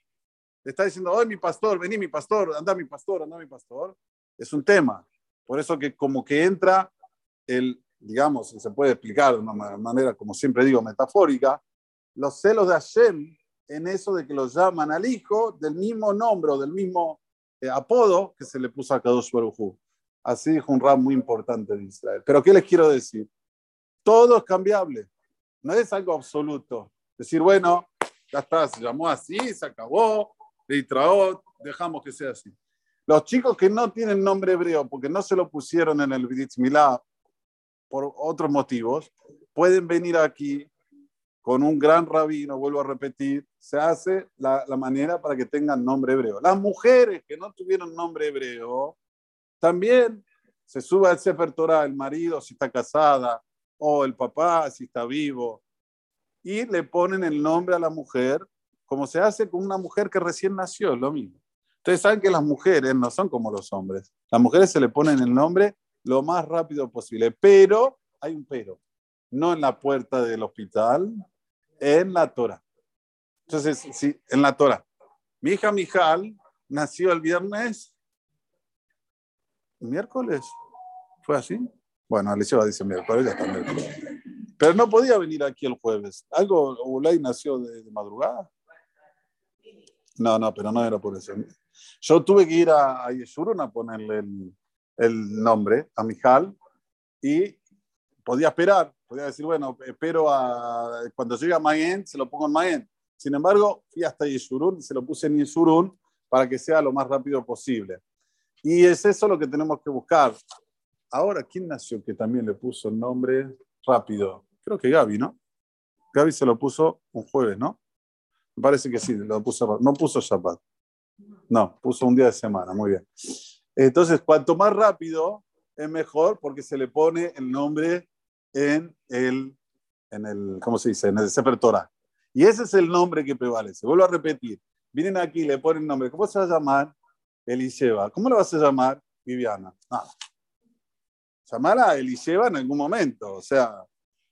le está diciendo, ¡ay, mi pastor, vení, mi pastor, anda, mi pastor, anda, mi pastor, es un tema. Por eso que como que entra el, digamos, se puede explicar de una manera, como siempre digo, metafórica, los celos de Hashem en eso de que lo llaman al hijo del mismo nombre o del mismo eh, apodo que se le puso a Kadosh Baruj Así dijo un rap muy importante de Israel. Pero ¿qué les quiero decir? Todo es cambiable, no es algo absoluto. Decir, bueno, ya está, se llamó así, se acabó, le traó, dejamos que sea así. Los chicos que no tienen nombre hebreo porque no se lo pusieron en el Brit Milá por otros motivos, pueden venir aquí con un gran rabino, vuelvo a repetir, se hace la, manera para que tengan nombre hebreo. Las mujeres que no tuvieron nombre hebreo, también se sube al Sefer Torah el marido si está casada o el papá si está vivo y le ponen el nombre a la mujer como se hace con una mujer que recién nació, lo mismo. Ustedes saben que las mujeres no son como los hombres. Las mujeres se le ponen el nombre lo más rápido posible, pero hay un pero. No en la puerta del hospital, en la Torah. Entonces, sí, en la Torah. Mi hija Mijal nació el viernes, miércoles. ¿Fue así? Bueno, Alicia dice miércoles, ya está miércoles. Pero no podía venir aquí el jueves. ¿Algo, Ulay nació de, madrugada? No, no, pero no era por eso. Yo tuve que ir a, a Yeshurun a ponerle el, nombre, a Mijal, y podía esperar, podía decir, bueno, espero a, cuando llegue a Mayen, se lo pongo en Mayen. Sin embargo, fui hasta Yeshurun se lo puse en Yeshurun para que sea lo más rápido posible. Y es eso lo que tenemos que buscar. Ahora, ¿quién nació que también le puso el nombre rápido? Creo que Gaby, ¿no? Gaby se lo puso un jueves, ¿no? Me parece que sí, lo puso, no puso Shabbat. No, puso un día de semana, muy bien. Entonces, cuanto más rápido, es mejor porque se le pone el nombre en el, en el ¿cómo se dice? En el Sefer Torah. Y ese es el nombre que prevalece. Vuelvo a repetir. Vienen aquí, le ponen nombre. ¿Cómo se va a llamar? Eliseva. ¿Cómo lo vas a llamar? Viviana. Ah. Llamar a Eliseva en algún momento. O sea,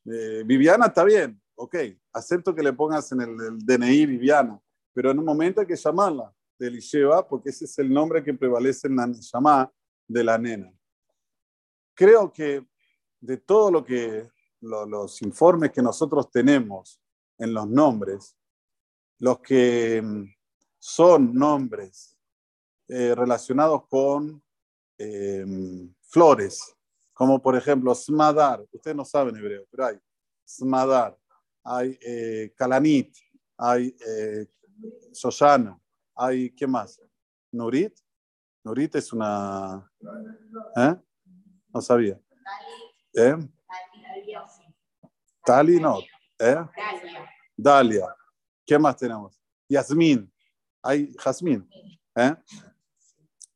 eh, Viviana está bien. Ok, acepto que le pongas en el, DNI Viviana. Pero en un momento hay que llamarla de Eliseva porque ese es el nombre que prevalece en la llamada de la nena creo que de todo lo que los informes que nosotros tenemos en los nombres, los que mm, son nombres eh, relacionados con em, flores, como por ejemplo Smadar, ustedes no saben hebreo, pero hay Smadar, hay eh, Kalanit, hay eh, hay, ¿qué más? Nurit. Nurit es una... ¿eh? No sabía. ¿Eh? Tali no. ¿Eh? Dalia. ¿Qué más tenemos? Yasmín. Hay jazmín. ¿Eh?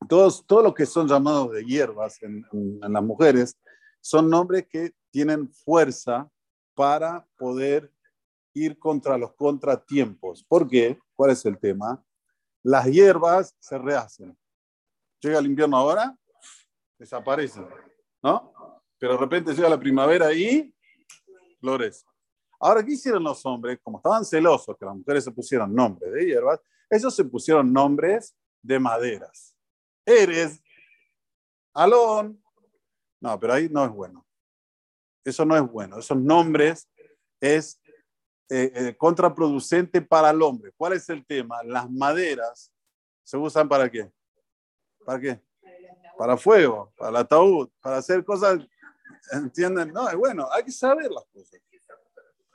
Todos, todo lo que son llamados de hierbas en, en las mujeres son nombres que tienen fuerza para poder ir contra los contratiempos. ¿Por qué? ¿Cuál es el tema? Las hierbas se rehacen. Llega el invierno ahora, desaparecen. ¿no? Pero de repente llega la primavera y florece. Ahora, ¿qué hicieron los hombres? Como estaban celosos que las mujeres se pusieron nombres de hierbas, ellos se pusieron nombres de maderas. Eres, Alón. No, pero ahí no es bueno. Eso no es bueno. Esos nombres es eh, eh, contraproducente para el hombre. ¿Cuál es el tema? Las maderas se usan para qué? ¿Para qué? para fuego, para el ataúd, para hacer cosas, ¿entienden? No, es bueno, hay que saber las cosas.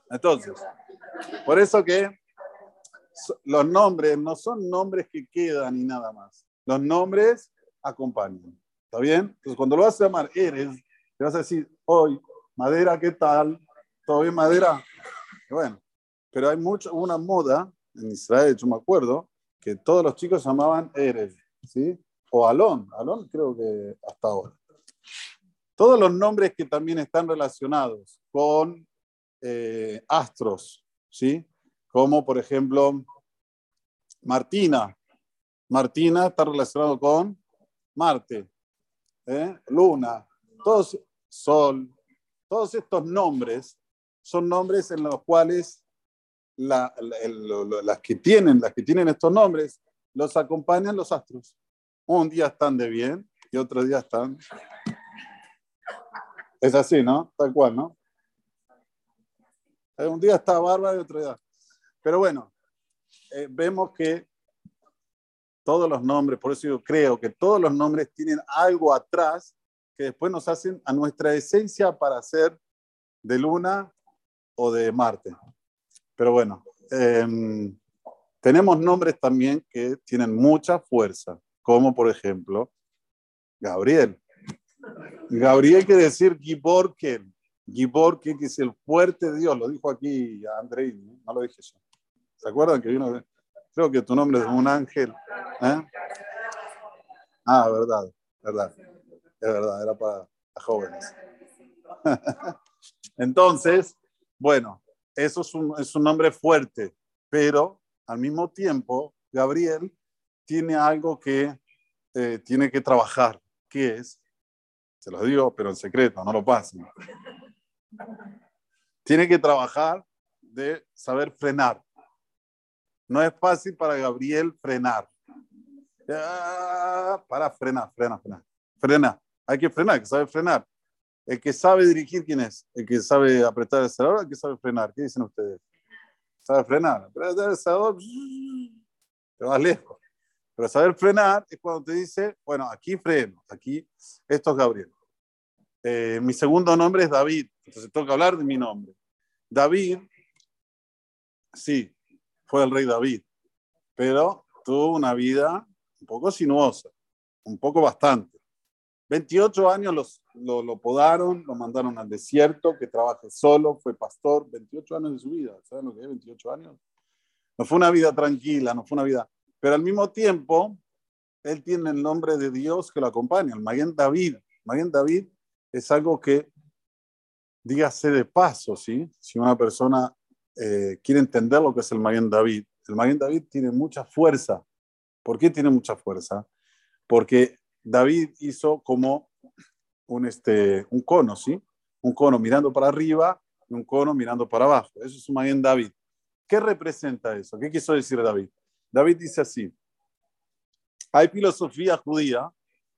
Entonces, por eso que los nombres no son nombres que quedan y nada más. Los nombres acompañan. ¿Está bien? Entonces, cuando lo vas a llamar eres, te vas a decir, hoy, madera, ¿qué tal? ¿Todo bien, madera? Bueno, pero hay mucho, una moda en Israel, yo me acuerdo, que todos los chicos llamaban eres, ¿sí? o Alon, Alon creo que hasta ahora. Todos los nombres que también están relacionados con eh, astros, ¿sí? Como por ejemplo Martina. Martina está relacionado con Marte, ¿eh? Luna, todos, Sol, todos estos nombres son nombres en los cuales las que tienen, las que tienen estos nombres, los acompañan los astros. Un día están de bien y otro día están Es así, ¿no? Tal cual, ¿no? Un día está bárbaro y otro día. Pero bueno, eh, vemos que todos los nombres, por eso yo creo que todos los nombres tienen algo atrás que después nos hacen a nuestra esencia para ser de Luna o de Marte. Pero bueno, em, tenemos nombres también que tienen mucha fuerza, como por ejemplo Gabriel. Gabriel quiere decir Giborken. Giborken, que es el fuerte Dios. Lo dijo aquí Andrei, no lo dije yo. ¿Se acuerdan que vino? Creo que tu nombre es un ángel. ¿eh? Ah, verdad, verdad. Es verdad, era para jóvenes. <laughs> Entonces, bueno, eso es un, es un nombre fuerte, pero al mismo tiempo, Gabriel tiene algo que eh, tiene que trabajar, que es, se los digo, pero en secreto, no lo pasen. Tiene que trabajar de saber frenar. No es fácil para Gabriel frenar. para frenar, frenar, frenar. Frena. Hay que frenar, que saber frenar. El que sabe dirigir, ¿quién es? El que sabe apretar el acelerador, el que sabe frenar. ¿Qué dicen ustedes? Sabe frenar. Apretar el acelerador, te vas lejos. Pero saber frenar es cuando te dice, bueno, aquí freno, aquí, esto es Gabriel. Eh, mi segundo nombre es David, entonces tengo que hablar de mi nombre. David, sí, fue el rey David, pero tuvo una vida un poco sinuosa, un poco bastante. 28 años los, lo, podaron, lo mandaron al desierto, que trabaje solo, fue pastor, 28 años de su vida, ¿saben lo que es 28 años? No fue una vida tranquila, no fue una vida, pero al mismo tiempo, él tiene el nombre de Dios que lo acompaña, el Maguen David. Maguen David es algo que, dígase de paso, ¿sí? Si una persona eh, quiere entender lo que es el Maguen David, el Maguen David tiene mucha fuerza. ¿Por qué tiene mucha fuerza? Porque David hizo como un, este, un cono, ¿sí? Un cono mirando para arriba y un cono mirando para abajo. Eso es un Maguen David. ¿Qué representa eso? ¿Qué quiso decir David? David dice así, hay filosofía judía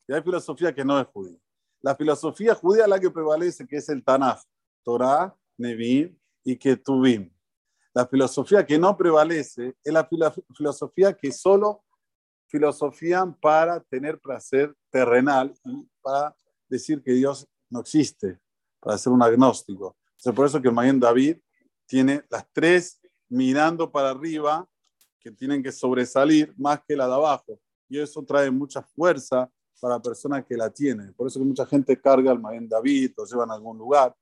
y hay filosofía que no es judía. La filosofía judía es la que prevalece, que es el Tanaj, Torah, Nevim y Ketuvim. La filosofía que no prevalece es la filosofía que solo filosofían para tener placer terrenal y para decir que Dios no existe, para ser un agnóstico. Es por eso que el Mayen David tiene las tres mirando para arriba que tienen que sobresalir más que la de abajo. Y eso trae mucha fuerza para la persona que la tiene. Por eso que mucha gente carga al Magen David, lo llevan a algún lugar.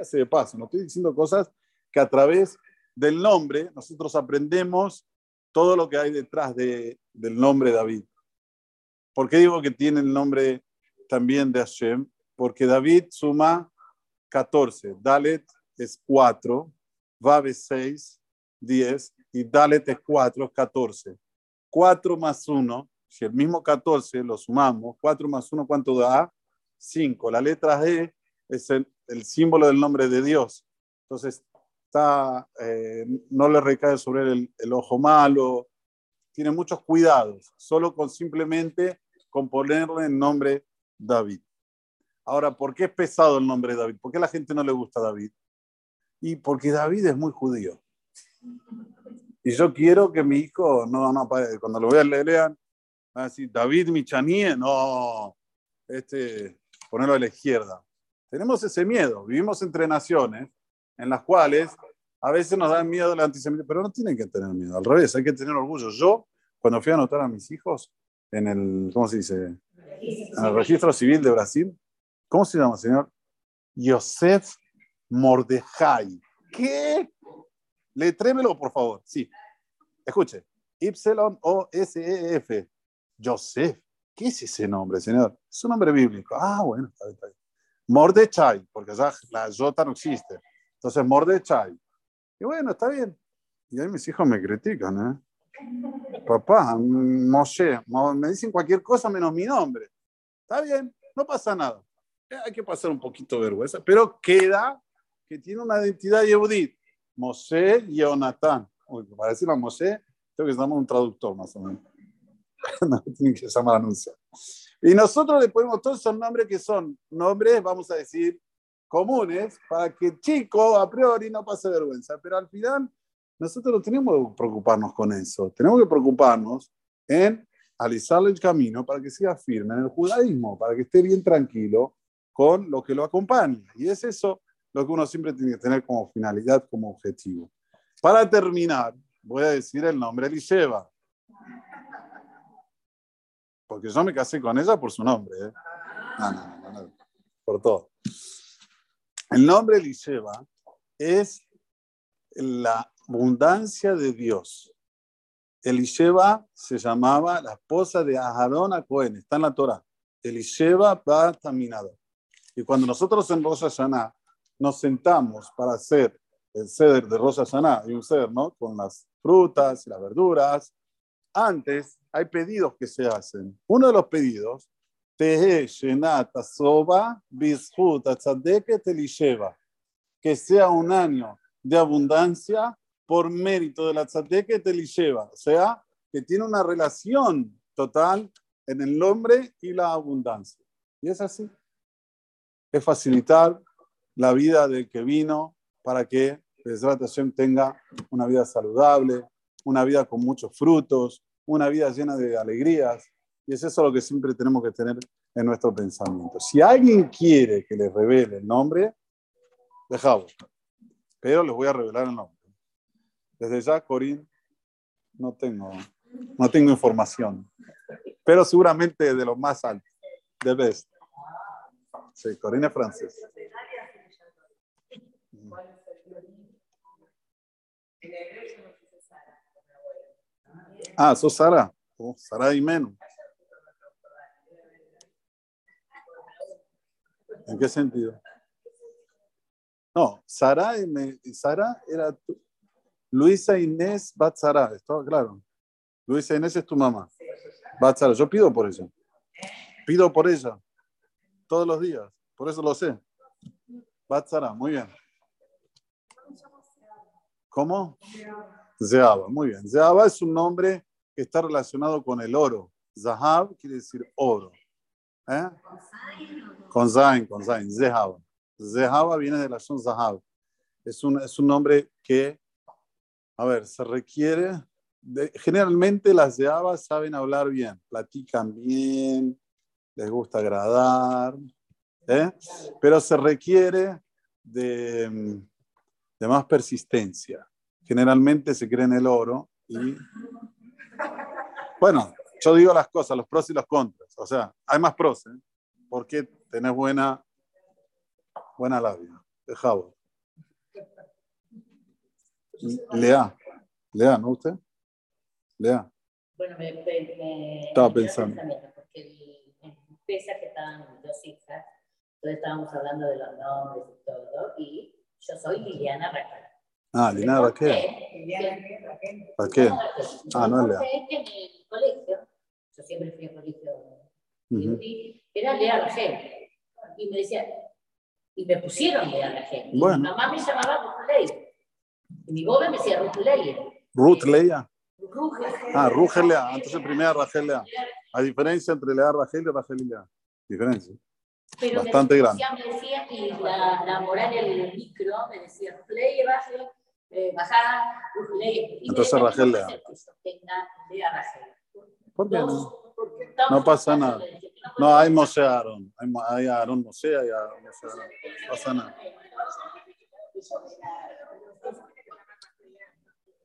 Hace de paso, no estoy diciendo cosas que a través del nombre nosotros aprendemos todo lo que hay detrás de, del nombre David. ¿Por qué digo que tiene el nombre también de Hashem? Porque David suma 14, Dalet es 4, Vav es 6, 10 y Dalet es 4, 14. 4 más 1, si el mismo 14 lo sumamos, 4 más 1, ¿cuánto da? 5. La letra E es el, el símbolo del nombre de Dios. Entonces, está, eh, no le recae sobre el, el, ojo malo, tiene muchos cuidados, solo con simplemente con ponerle el nombre David. Ahora, ¿por qué es pesado el nombre David? ¿Por qué la gente no le gusta David? Y porque David es muy judío. Y yo quiero que mi hijo, no, no, cuando lo vean, le lean, va a decir, David Michanie, no, este, ponerlo a la izquierda. Tenemos ese miedo, vivimos entre naciones en las cuales a veces nos da miedo el antisemitismo, pero no tienen que tener miedo, al revés, hay que tener orgullo. Yo, cuando fui a anotar a mis hijos en el, ¿cómo se dice? El registro civil de Brasil, ¿cómo se llama, señor? Yosef Mordejai. ¿Qué? Letrémelo, por favor. Sí. Escuche. Y O S E F. Joseph. ¿Qué es ese nombre, señor? Es un nombre bíblico. Ah, bueno, está bien, está bien. Mordechai, porque ya la Jota no existe. Entonces, Mordechai. Y bueno, está bien. Y ahí mis hijos me critican, ¿eh? Papá, Moshe, me dicen cualquier cosa menos mi nombre. Está bien, no pasa nada. Hay que pasar un poquito de vergüenza, pero queda que tiene una identidad yehudit. Mosé y Jonathan. para decirlo a Mosé, tengo que llamar un traductor más o menos. <laughs> no, tienen que llamar anunciar. Y nosotros le ponemos todos esos nombres que son nombres, vamos a decir, comunes para que chico a priori no pase vergüenza. Pero al final nosotros no tenemos que preocuparnos con eso. Tenemos que preocuparnos en alisarle el camino para que siga firme en el judaísmo, para que esté bien tranquilo con lo que lo acompaña. Y es eso lo que uno siempre tiene que tener como finalidad, como objetivo. Para terminar, voy a decir el nombre Elisheva. Porque yo me casé con ella por su nombre. ¿eh? No, no, no, por todo. El nombre Elisheva es la abundancia de Dios. Elisheva se llamaba la esposa de Aharón a Cohen, está en la Torah. Elisheva va taminado. Y cuando nosotros en Rosh Hashanah nos sentamos para hacer el ceder de Rosh Hashanah, y un ceder, ¿no? Con las frutas y las verduras, antes hay pedidos que se hacen. Uno de los pedidos, que sea un año de abundancia por mérito de la tzadeket Elisheva, o sea, que tiene una relación total en el nombre y la abundancia. Y es así. Es facilitar la vida del que vino para que Hashem tenga una vida saludable, una vida con muchos frutos, una vida llena de alegrías. Y es eso lo que siempre tenemos que tener en nuestro pensamiento. Si alguien quiere que le revele el nombre, dejamos. Pero les voy a revelar el nombre. Desde ya, Corín, no tengo, no tengo información, pero seguramente de lo más alto, de best. Sí, Corín es francés. Ah, sos Sara. Oh, Sara y menos. ¿En qué sentido? No, Sara, y Sara era Luisa Inés Batzara, ¿está claro? Luisa Inés es tu mamá. Batzara, yo pido por ella. Pido por ella todos los días, por eso lo sé. Batzara, muy bien. ¿Cómo? Zeaba, muy bien. Zeaba es un nombre que está relacionado con el oro. Zahab quiere decir oro. ¿Eh? Con Zain, con Zain, Zehaba. Zehaba viene de la son Zahab. Es un, es un nombre que a ver, se requiere, generalmente las de saben hablar bien, platican bien, les gusta agradar, ¿eh? pero se requiere de, más persistencia. Generalmente se cree en el oro y, bueno, yo digo las cosas, los pros y los contras, o sea, hay más pros, ¿eh? porque tenés buena, buena labia, dejado. Lea. Lea, ¿no usted? Lea. Bueno, me, me estaba pensando. Porque el, en pesa que estaban dos hijas, entonces estábamos hablando de los nombres y todo, y yo soy Liliana Raquel. Ah, Liliana Raquel. Liliana Raquel. Raquel. Ah, no es Lea. en el colegio, yo siempre fui al colegio, uh era Lea Raquel. Y me decía, y me pusieron Lea Raquel. Bueno. mi mamá me llamaba Ley. Y mi bobe me decía Ruth Leia. Ruth Leia. Ah, Ruth Lea. Entonces primera Rachel Lea. Hay diferencia entre Lea Rachel y Rachel Lea. Diferencia. Pero Bastante me grande. Me decía, y la, la moral del micro me decía Ruth Leia, eh, bajada, Ruth Leia. Entonces decía, Lea. ¿Por qué no? No pasa nada. no hay Moshe Aaron. Hay Aaron Moshe, hay Aaron Moshe Aaron. No pasa nada.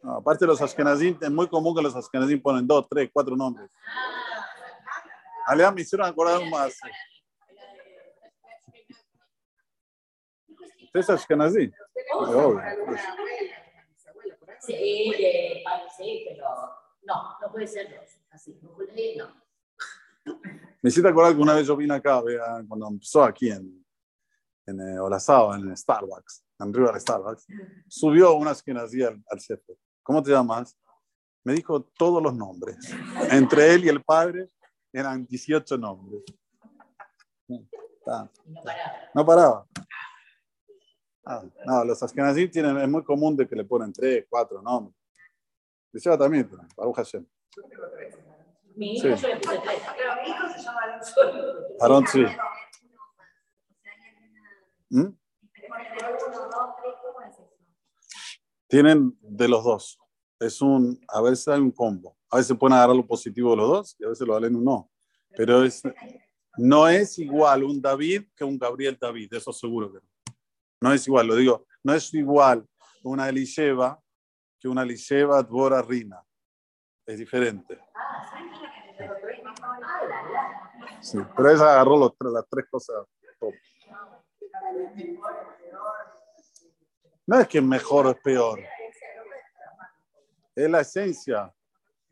No, aparte los Ashkenazim, es muy común que los Ashkenazim ponen dos, tres, cuatro nombres. Alea me hicieron acordar más. ¿Usted es Ashkenazí? Obvio. Sí, de padre, sí, pero no, no puede ser dos. Así, no. Me hiciste acordar que una vez yo vine acá, cuando empezó aquí en, en eh, en Starbucks, en River Starbucks, subió una Ashkenazí al, al jefe. ¿Cómo te llamas? Me dijo todos los nombres. Entre él y el padre eran 18 nombres. No paraba. No paraba. Ah, no, los Ashkenazí tienen, es muy común de que le ponen tres, cuatro nombres. Liceo también, Baruch Hashem. Mi Sí. hijo yo le puse tres. Pero mi hijo se llama Alonso. Aarón sí. ¿Mm? Tienen de los dos. Es un, a veces hay un combo. A veces pueden agarrar lo positivo de los dos y a veces lo valen un no. Pero es, no es igual un David que un Gabriel David, eso seguro que no. No es igual, lo digo, no es igual una Elisheva que una Elisheva Dvora Rina. Es diferente. Sí, pero esa agarró los, las tres cosas top. No es que mejor o es peor. Es la esencia.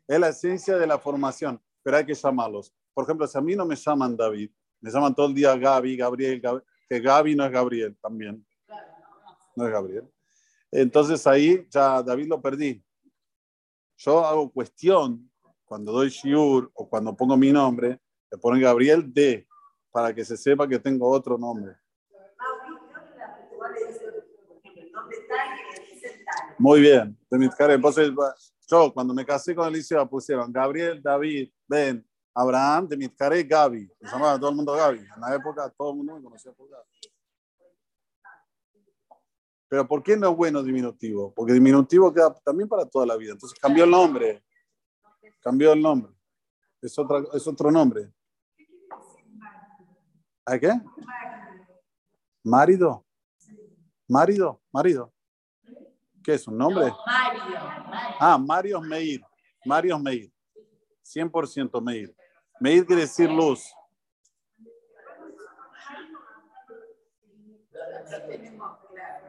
Es la esencia de la formación. Pero hay que llamarlos. Por ejemplo, a mí no me llaman David, me llaman todo el día Gaby, Gabriel, que Gaby no es Gabriel también. No es Gabriel. Entonces ahí ya David lo perdí. Yo hago cuestión cuando doy shiur o cuando pongo mi nombre, le ponen Gabriel D para que se sepa que tengo otro nombre. Muy bien, de yo cuando me casé con Alicia pusieron Gabriel, David, Ben, Abraham, de Mitkare, Gaby. Se llamaba todo el mundo Gaby. En la época todo el mundo me conocía por Gaby. Pero ¿por qué no es bueno diminutivo? Porque diminutivo queda también para toda la vida. Entonces cambió el nombre. Cambió el nombre. Es, otra, es otro nombre. ¿A qué? Marido. Marido. Marido. ¿Qué es un nombre? Mario. Ah, Mario Meir. Mario Meir. 100% Meir. Meir quiere decir luz.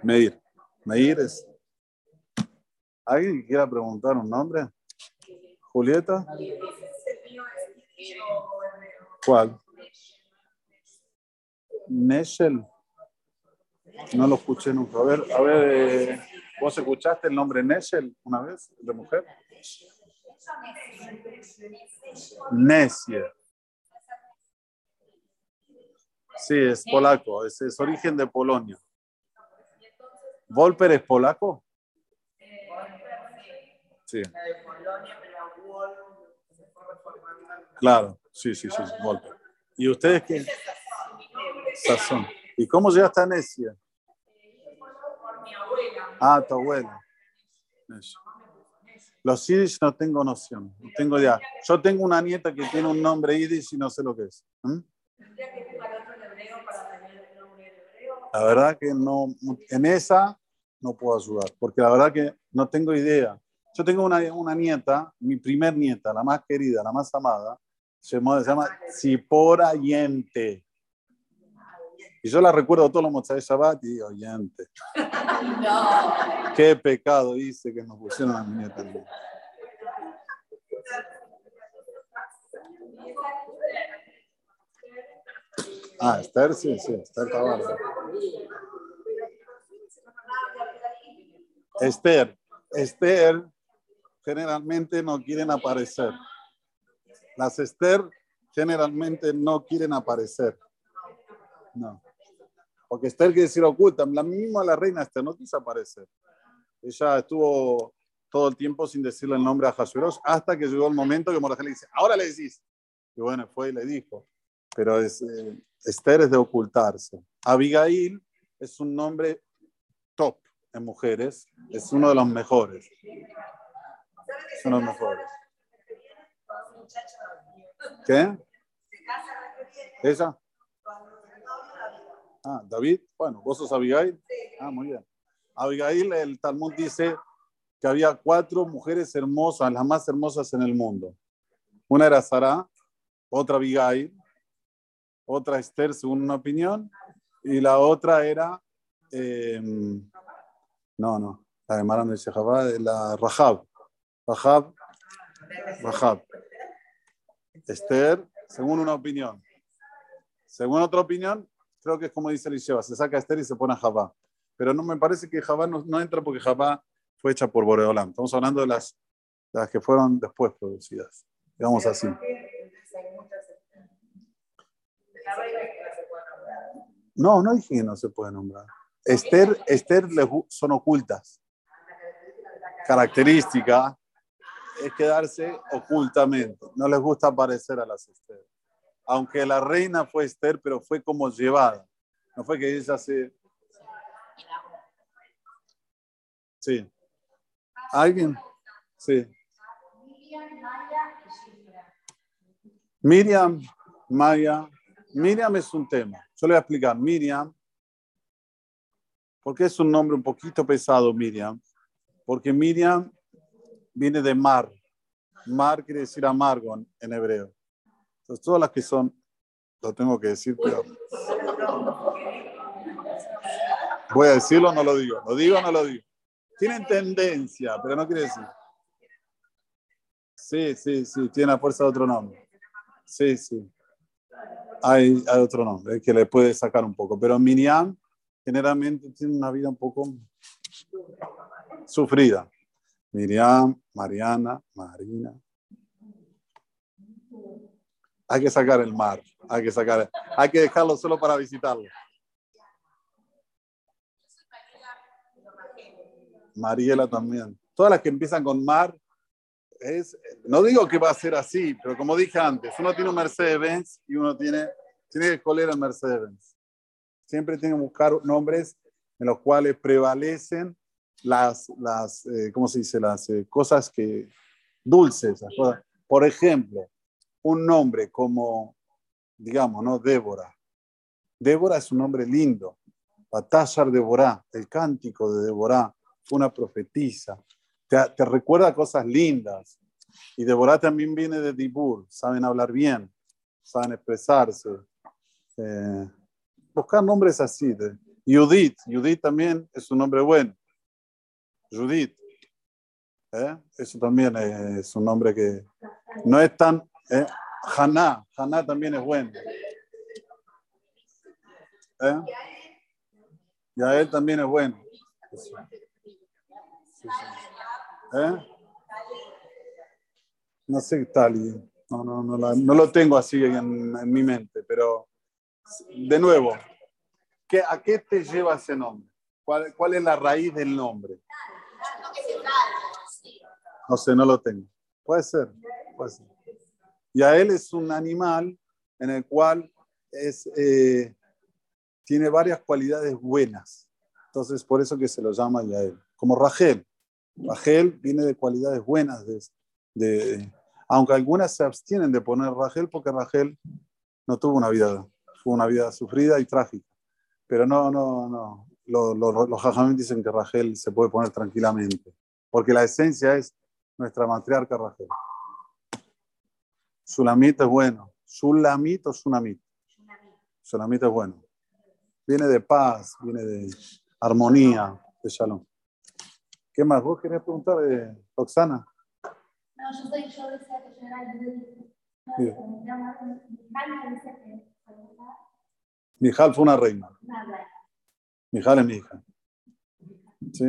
Meir. Meir es. ¿Alguien quiera preguntar un nombre? Julieta. ¿Cuál? Neshel. No lo escuché nunca. A ver, a ver, eh, ¿vos escuchaste el nombre Neshel una vez, de mujer? Nesie. Sí, es polaco, es, origen de Polonia. ¿Volper es polaco? Sí. Claro, sí, sí, sí, Volper. ¿Y ustedes qué? Sazón. ¿Y cómo llegaste a Necia? Ah, tu abuela. Los yiddish no tengo noción, no tengo idea. Yo tengo una nieta que tiene un nombre yiddish y no sé lo que es. ¿Mm? La verdad que no, en esa no puedo ayudar, porque la verdad que no tengo idea. Yo tengo una, una nieta, mi primer nieta, la más querida, la más amada, se llama, se llama Zipora Yente. Y yo la recuerdo todos los Motzai Shabbat y digo, Yente. <laughs> Qué pecado hice que nos pusieron a mi nieta. Ah, Esther, sí, sí, Esther Tabarra. Esther, Esther generalmente no quieren aparecer. Las Esther generalmente no quieren aparecer. No. Porque Esther quiere decir oculta. La misma la reina Esther no quiso aparecer. Ella estuvo todo el tiempo sin decirle el nombre a Hashverosh hasta que llegó el momento que Mordejai le dice, ahora le decís. Y bueno, fue y le dijo. Pero es, eh, Esther es de ocultarse. Abigail es un nombre top en mujeres, es uno de los mejores. Es uno de los mejores. ¿Qué? ¿Esa? Ah, David. Bueno, vos sos Abigail. Ah, muy bien. Abigail, el Talmud dice que había cuatro mujeres hermosas, las más hermosas en el mundo. Una era Sara, otra Abigail, otra Esther, según una opinión, y la otra era, em, no, no, la de Maran de la Rahab. Rahab, Rahab. Esther, según una opinión. Según otra opinión, creo que es como dice Elisheva, se saca Esther y se pone a Jabá. Pero no me parece que Jabá no, entra porque Jabá fue hecha por Boreolam. Estamos hablando de las, las que fueron después producidas. Digamos así. No, no dije que no se puede nombrar. Esther, Esther son ocultas. Característica es quedarse ocultamente. No les gusta aparecer a las Esther. Aunque la reina fue Esther, pero fue como llevada. No fue que ella se... Sí. ¿Alguien? Sí. Miriam, Maya. Miriam es un tema. Yo le voy a explicar. Miriam, ¿por qué es un nombre un poquito pesado, Miriam? Porque Miriam viene de mar. Mar quiere decir amargo en hebreo. Entonces, todas las que son, lo tengo que decir, pero. Voy a decirlo o no lo digo. Lo digo o no lo digo. Tienen tendencia, pero no quiere decir. Sí, sí, sí, tiene la fuerza de otro nombre. Sí, sí. Hay, hay otro nombre que le puede sacar un poco, pero Miriam generalmente tiene una vida un poco sufrida. Miriam, Mariana, Marina. Hay que sacar el mar, hay que sacar, hay que dejarlo solo para visitarlo. Mariela también. Todas las que empiezan con mar, es, no digo que va a ser así, pero como dije antes, uno tiene un Mercedes-Benz y uno tiene, tiene que escoger el Mercedes-Benz. Siempre tiene que buscar nombres en los cuales prevalecen las, las eh, ¿cómo se dice? Las eh, cosas que, dulces. Por ejemplo, un nombre como, digamos, ¿no? Débora. Débora es un nombre lindo. Batashar Débora, el cántico de Débora, fue una profetisa. Te, te, recuerda cosas lindas. Y Débora también viene de Dibur, saben hablar bien, saben expresarse. Eh, buscar nombres así. Judith, Judith también es un nombre bueno. Judith. ¿eh? Eso también es un nombre que no es tan... ¿eh? Haná, Haná también es bueno. ¿Eh? él también es bueno. ¿Eh? No sé tal, no, no, no, no, lo tengo así en, mi mente, pero de nuevo, ¿qué, ¿a qué te lleva ese nombre? ¿Cuál, ¿Cuál es la raíz del nombre? No sé, no lo tengo. Puede ser, puede ser. Yael es un animal en el cual eh, tiene varias cualidades buenas. Entonces, por eso que se lo llama Yael. Como Rachel. Rachel viene de cualidades buenas. Aunque algunas se abstienen de poner Rachel porque Rachel no tuvo una vida, fue una vida sufrida y trágica. Pero no, no, no. Los, los, los dicen que Rachel se puede poner tranquilamente. Porque la esencia es nuestra matriarca Rachel. Sulamit es bueno. Sulamit o Sunamit. Sulamit es bueno. Viene de paz, viene de armonía, de shalom. ¿Qué más? ¿Vos querés preguntar, de Roxana? No, yo soy, yo decía que yo era Mijal fue una reina. Mijal es mi hija. Sí.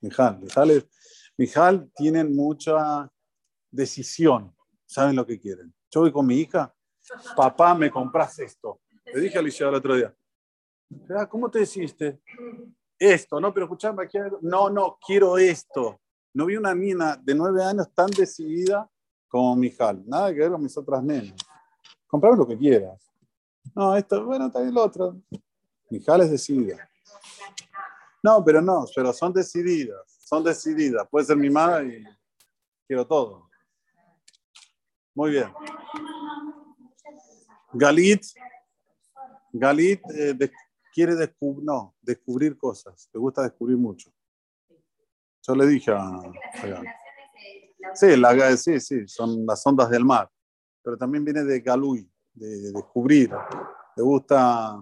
Mijal. Mijal, es, Mijal tiene mucha decisión, saben lo que quieren. Yo voy con mi hija, papá, me compras esto. Le dije a Alicia el otro día, ah, ¿cómo te deciste? Esto, no, pero escuchame, no, no, quiero esto. No vi una niña de nueve años tan decidida como Mijal. Nada que ver con mis otras nenas. Comprame lo que quieras. No, esto, bueno, también lo otro. Mijal es decidida. No, pero no, pero son decididas. Son decididas. Puede ser mi madre y quiero todo. Muy bien. Galit, Galit eh, quiere descubrir, no, descubrir cosas. Le gusta descubrir mucho. Yo le dije a, Sí, la, sí, sí, son las ondas del mar. Pero también viene de Galui, de, descubrir. Le gusta,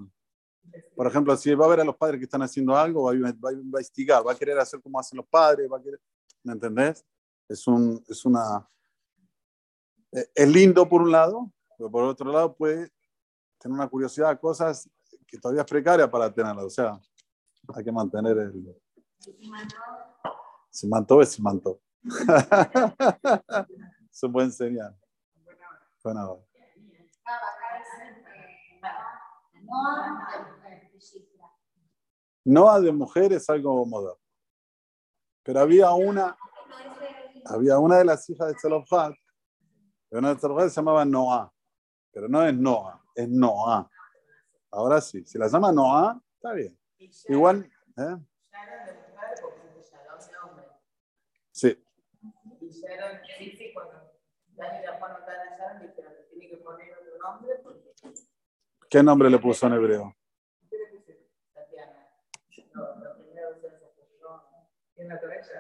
por ejemplo, si va a ver a los padres que están haciendo algo, va a, investigar, va a querer hacer como hacen los padres, va a querer, ¿me entendés? Es, un, es una es lindo por un lado, pero por otro lado puede tener una curiosidad a cosas que todavía es precaria para tenerla. O sea, hay que mantener el... Se mantó, se mantó. Eso puede enseñar. Bueno, Noa de mujer es algo moderno. Pero había una, había una de las hijas de Zelofat una de se llamaba Noah, pero no es Noah, es Noah. Ahora sí, si la llama Noah, está bien. Igual, ¿eh? Sí. ¿Qué nombre le puso en hebreo? Tatiana. No, lo primero es esa cuestión. ¿Tiene la cabeza?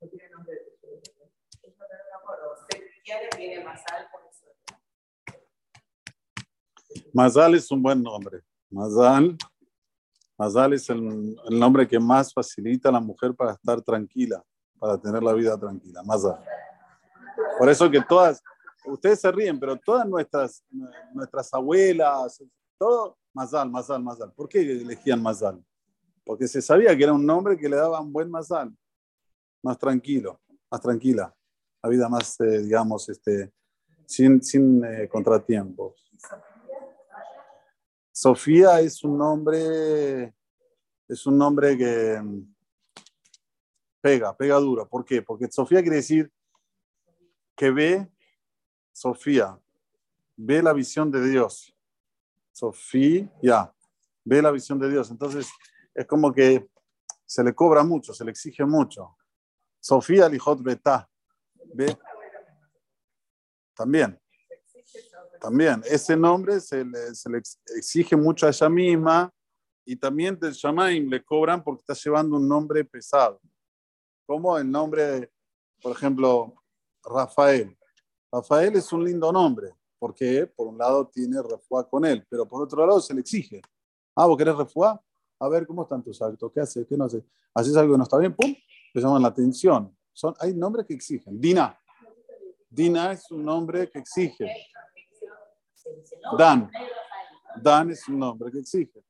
No tiene nombre de Eso no me acuerdo. Se quiere, viene Mazal. Mazal es un buen nombre. Mazal, Mazal es el, el, nombre que más facilita a la mujer para estar tranquila, para tener la vida tranquila. Mazal. Por eso que todas, ustedes se ríen, pero todas nuestras, nuestras abuelas, todo, Mazal, Mazal, Mazal. ¿Por qué elegían Mazal? Porque se sabía que era un nombre que le daba un buen Mazal, más tranquilo, más tranquila, la vida más, eh, digamos, este, sin, sin eh, contratiempos. Sofía es un nombre, es un nombre que mm, pega, pega duro. ¿Por qué? Porque Sofía quiere decir que ve Sofía, ve la visión de Dios. Sofía, ve la visión de Dios. Entonces, es como que se le cobra mucho, se le exige mucho. Sofía Lijot Betá, También. También, ese nombre se le, se le, exige mucho a ella misma y también del Shamaim le cobran porque está llevando un nombre pesado. Como el nombre, por ejemplo, Rafael. Rafael es un lindo nombre porque por un lado tiene refuá con él, pero por otro lado se le exige. Ah, ¿vos querés refuá? A ver, ¿cómo están tus actos? ¿Qué haces? ¿Qué no haces? ¿Haces algo que no está bien? ¡Pum! Le llaman la atención. Son, hay nombres que exigen. Dina. Dina es un nombre que exige. Dan. Dan es un nombre que exige.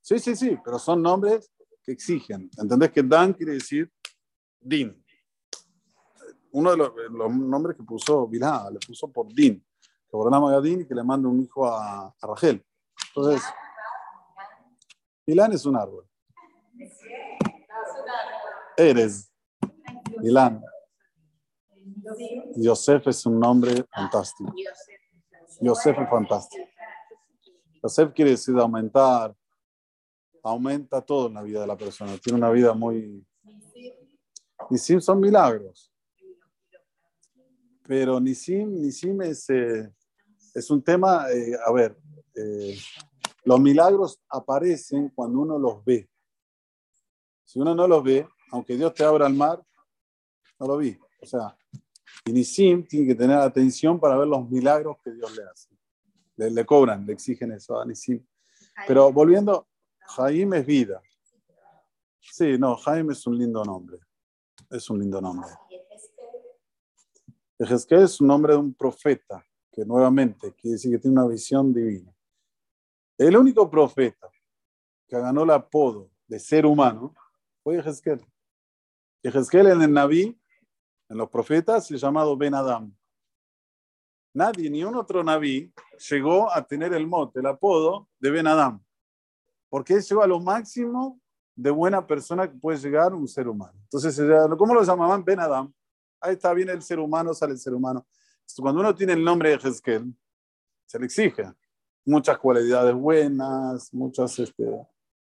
Sí, sí, sí, pero son nombres que exigen. ¿Entendés que Dan quiere decir Din? Uno de los, los nombres que puso Bilá, le puso por Din. Que ordenamos a Din y que le manda un hijo a, a Rachel. Entonces, Milán es un árbol. Eres. Milán. Yosef es un nombre fantástico. Yosef es fantástico. Yosef quiere decir aumentar, aumenta todo en la vida de la persona. Tiene una vida muy... Nisim son milagros. Pero Nisim, Nisim es, eh, es un tema, eh, a ver, eh, los milagros aparecen cuando uno los ve. Si uno no los ve, aunque Dios te abra el mar, no lo vi. O sea, y Nisim tiene que tener atención para ver los milagros que Dios le hace. Le, le cobran, le exigen eso a Nisim. Pero volviendo, Jaim es vida. Sí, no, Jaim es un lindo nombre. Es un lindo nombre. Ezequiel es un nombre de un profeta, que nuevamente quiere decir que tiene una visión divina. El único profeta que ganó el apodo de ser humano fue Ezequiel. Ezequiel en el Naví en los profetas es llamado Ben Adam. Nadie, ni un otro Naví, llegó a tener el mote, el apodo de Ben Adam. Porque él llegó a lo máximo de buena persona que puede llegar un ser humano. Entonces, ¿cómo lo llamaban? Ben Adam. Ahí está, viene el ser humano, sale el ser humano. Cuando uno tiene el nombre de Jezquel, se le exige muchas cualidades buenas, muchas este,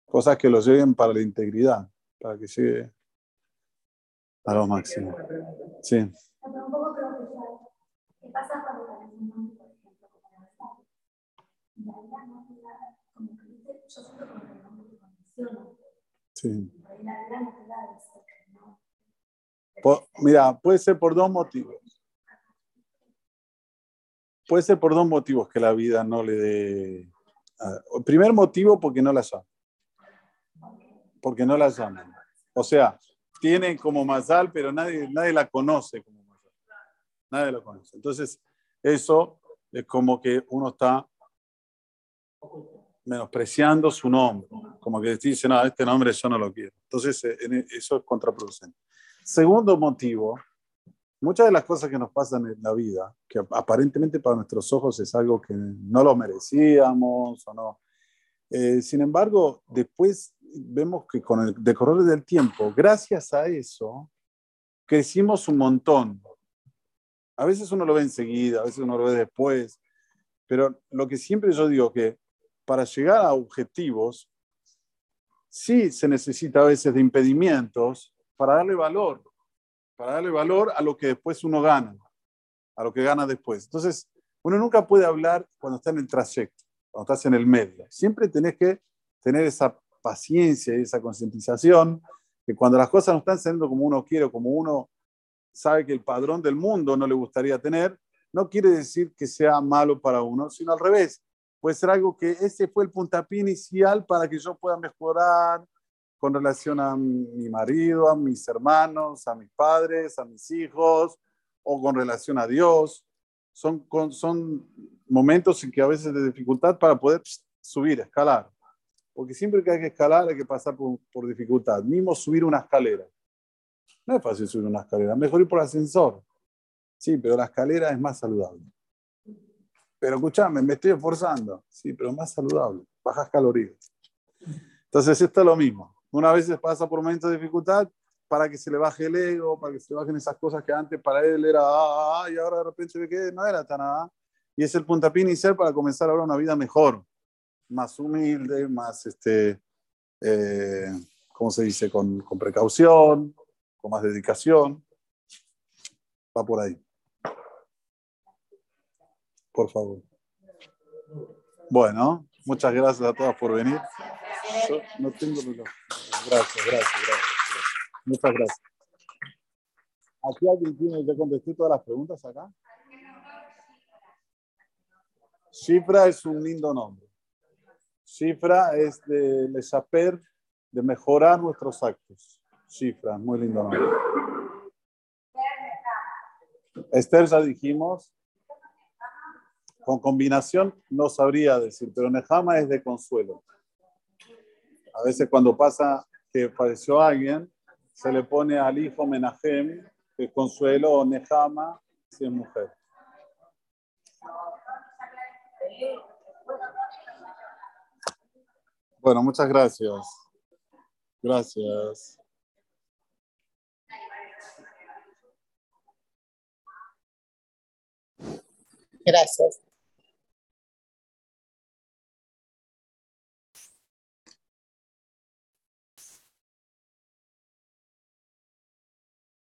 cosas que lo lleven para la integridad, para que llegue a lo máximo. Sí. Un poco ya, ¿qué pasa cuando tenés un nombre, por ejemplo, como la verdad? La vida no te da, como que dice, yo siento como que el nombre condiciona. Sí. La vida no te da eso, ¿no? Por, mira, puede ser por dos motivos. Puede ser por dos motivos que la vida no le dé. Primer motivo, porque no la llaman. Porque no la llaman. O sea, tiene como Mazal, pero nadie, nadie la conoce como Mazal. Nadie la conoce. Entonces, eso es como que uno está menospreciando su nombre. Como que dice, no, este nombre yo no lo quiero. Entonces, eso es contraproducente. Segundo motivo, muchas de las cosas que nos pasan en la vida, que aparentemente para nuestros ojos es algo que no lo merecíamos o no. Eh, sin embargo, después vemos que con el decorrer del tiempo, gracias a eso, crecimos un montón. A veces uno lo ve enseguida, a veces uno lo ve después, pero lo que siempre yo digo que para llegar a objetivos sí se necesita a veces de impedimentos para darle valor, para darle valor a lo que después uno gana, a lo que gana después. Entonces, uno nunca puede hablar cuando está en el trayecto, cuando estás en el medio. Siempre tenés que tener esa paciencia y esa concientización que cuando las cosas no están saliendo como uno quiere, como uno sabe que el padrón del mundo no le gustaría tener, no quiere decir que sea malo para uno, sino al revés. Puede ser algo que ese fue el puntapié inicial para que yo pueda mejorar con relación a mi marido, a mis hermanos, a mis padres, a mis hijos, o con relación a Dios. Son, son momentos en que a veces de dificultad para poder subir, escalar. Porque siempre que hay que escalar hay que pasar por, por dificultad. Mismo subir una escalera. No es fácil subir una escalera, mejor ir por ascensor. Sí, pero la escalera es más saludable. Pero escúchame, me estoy esforzando. Sí, pero más saludable. Bajas calorías. Entonces, esto es lo mismo. Una vez pasa por momentos de dificultad para que se le baje el ego, para que se le bajen esas cosas que antes para él era, ah, ah, ah" y ahora de repente ve que no era tan nada. Y es el puntapié inicial para comenzar ahora una vida mejor, más humilde, más, este, eh, ¿cómo se dice? Con, con precaución, con más dedicación. Va por ahí por favor. Bueno, muchas gracias a todas por venir. no tengo Gracias, gracias, gracias, Muchas gracias. ¿Aquí alguien tiene, que contestar todas las preguntas acá? Cifra es un lindo nombre. Cifra es de le saber, de mejorar nuestros actos. Cifra, muy lindo nombre. Esther ya dijimos, con combinación no sabría decir, pero Nehama es de consuelo. A veces cuando pasa que falleció alguien, se le pone al hijo Menahem, que consuelo, o Nehama, si es mujer. Bueno, muchas gracias. Gracias. Gracias.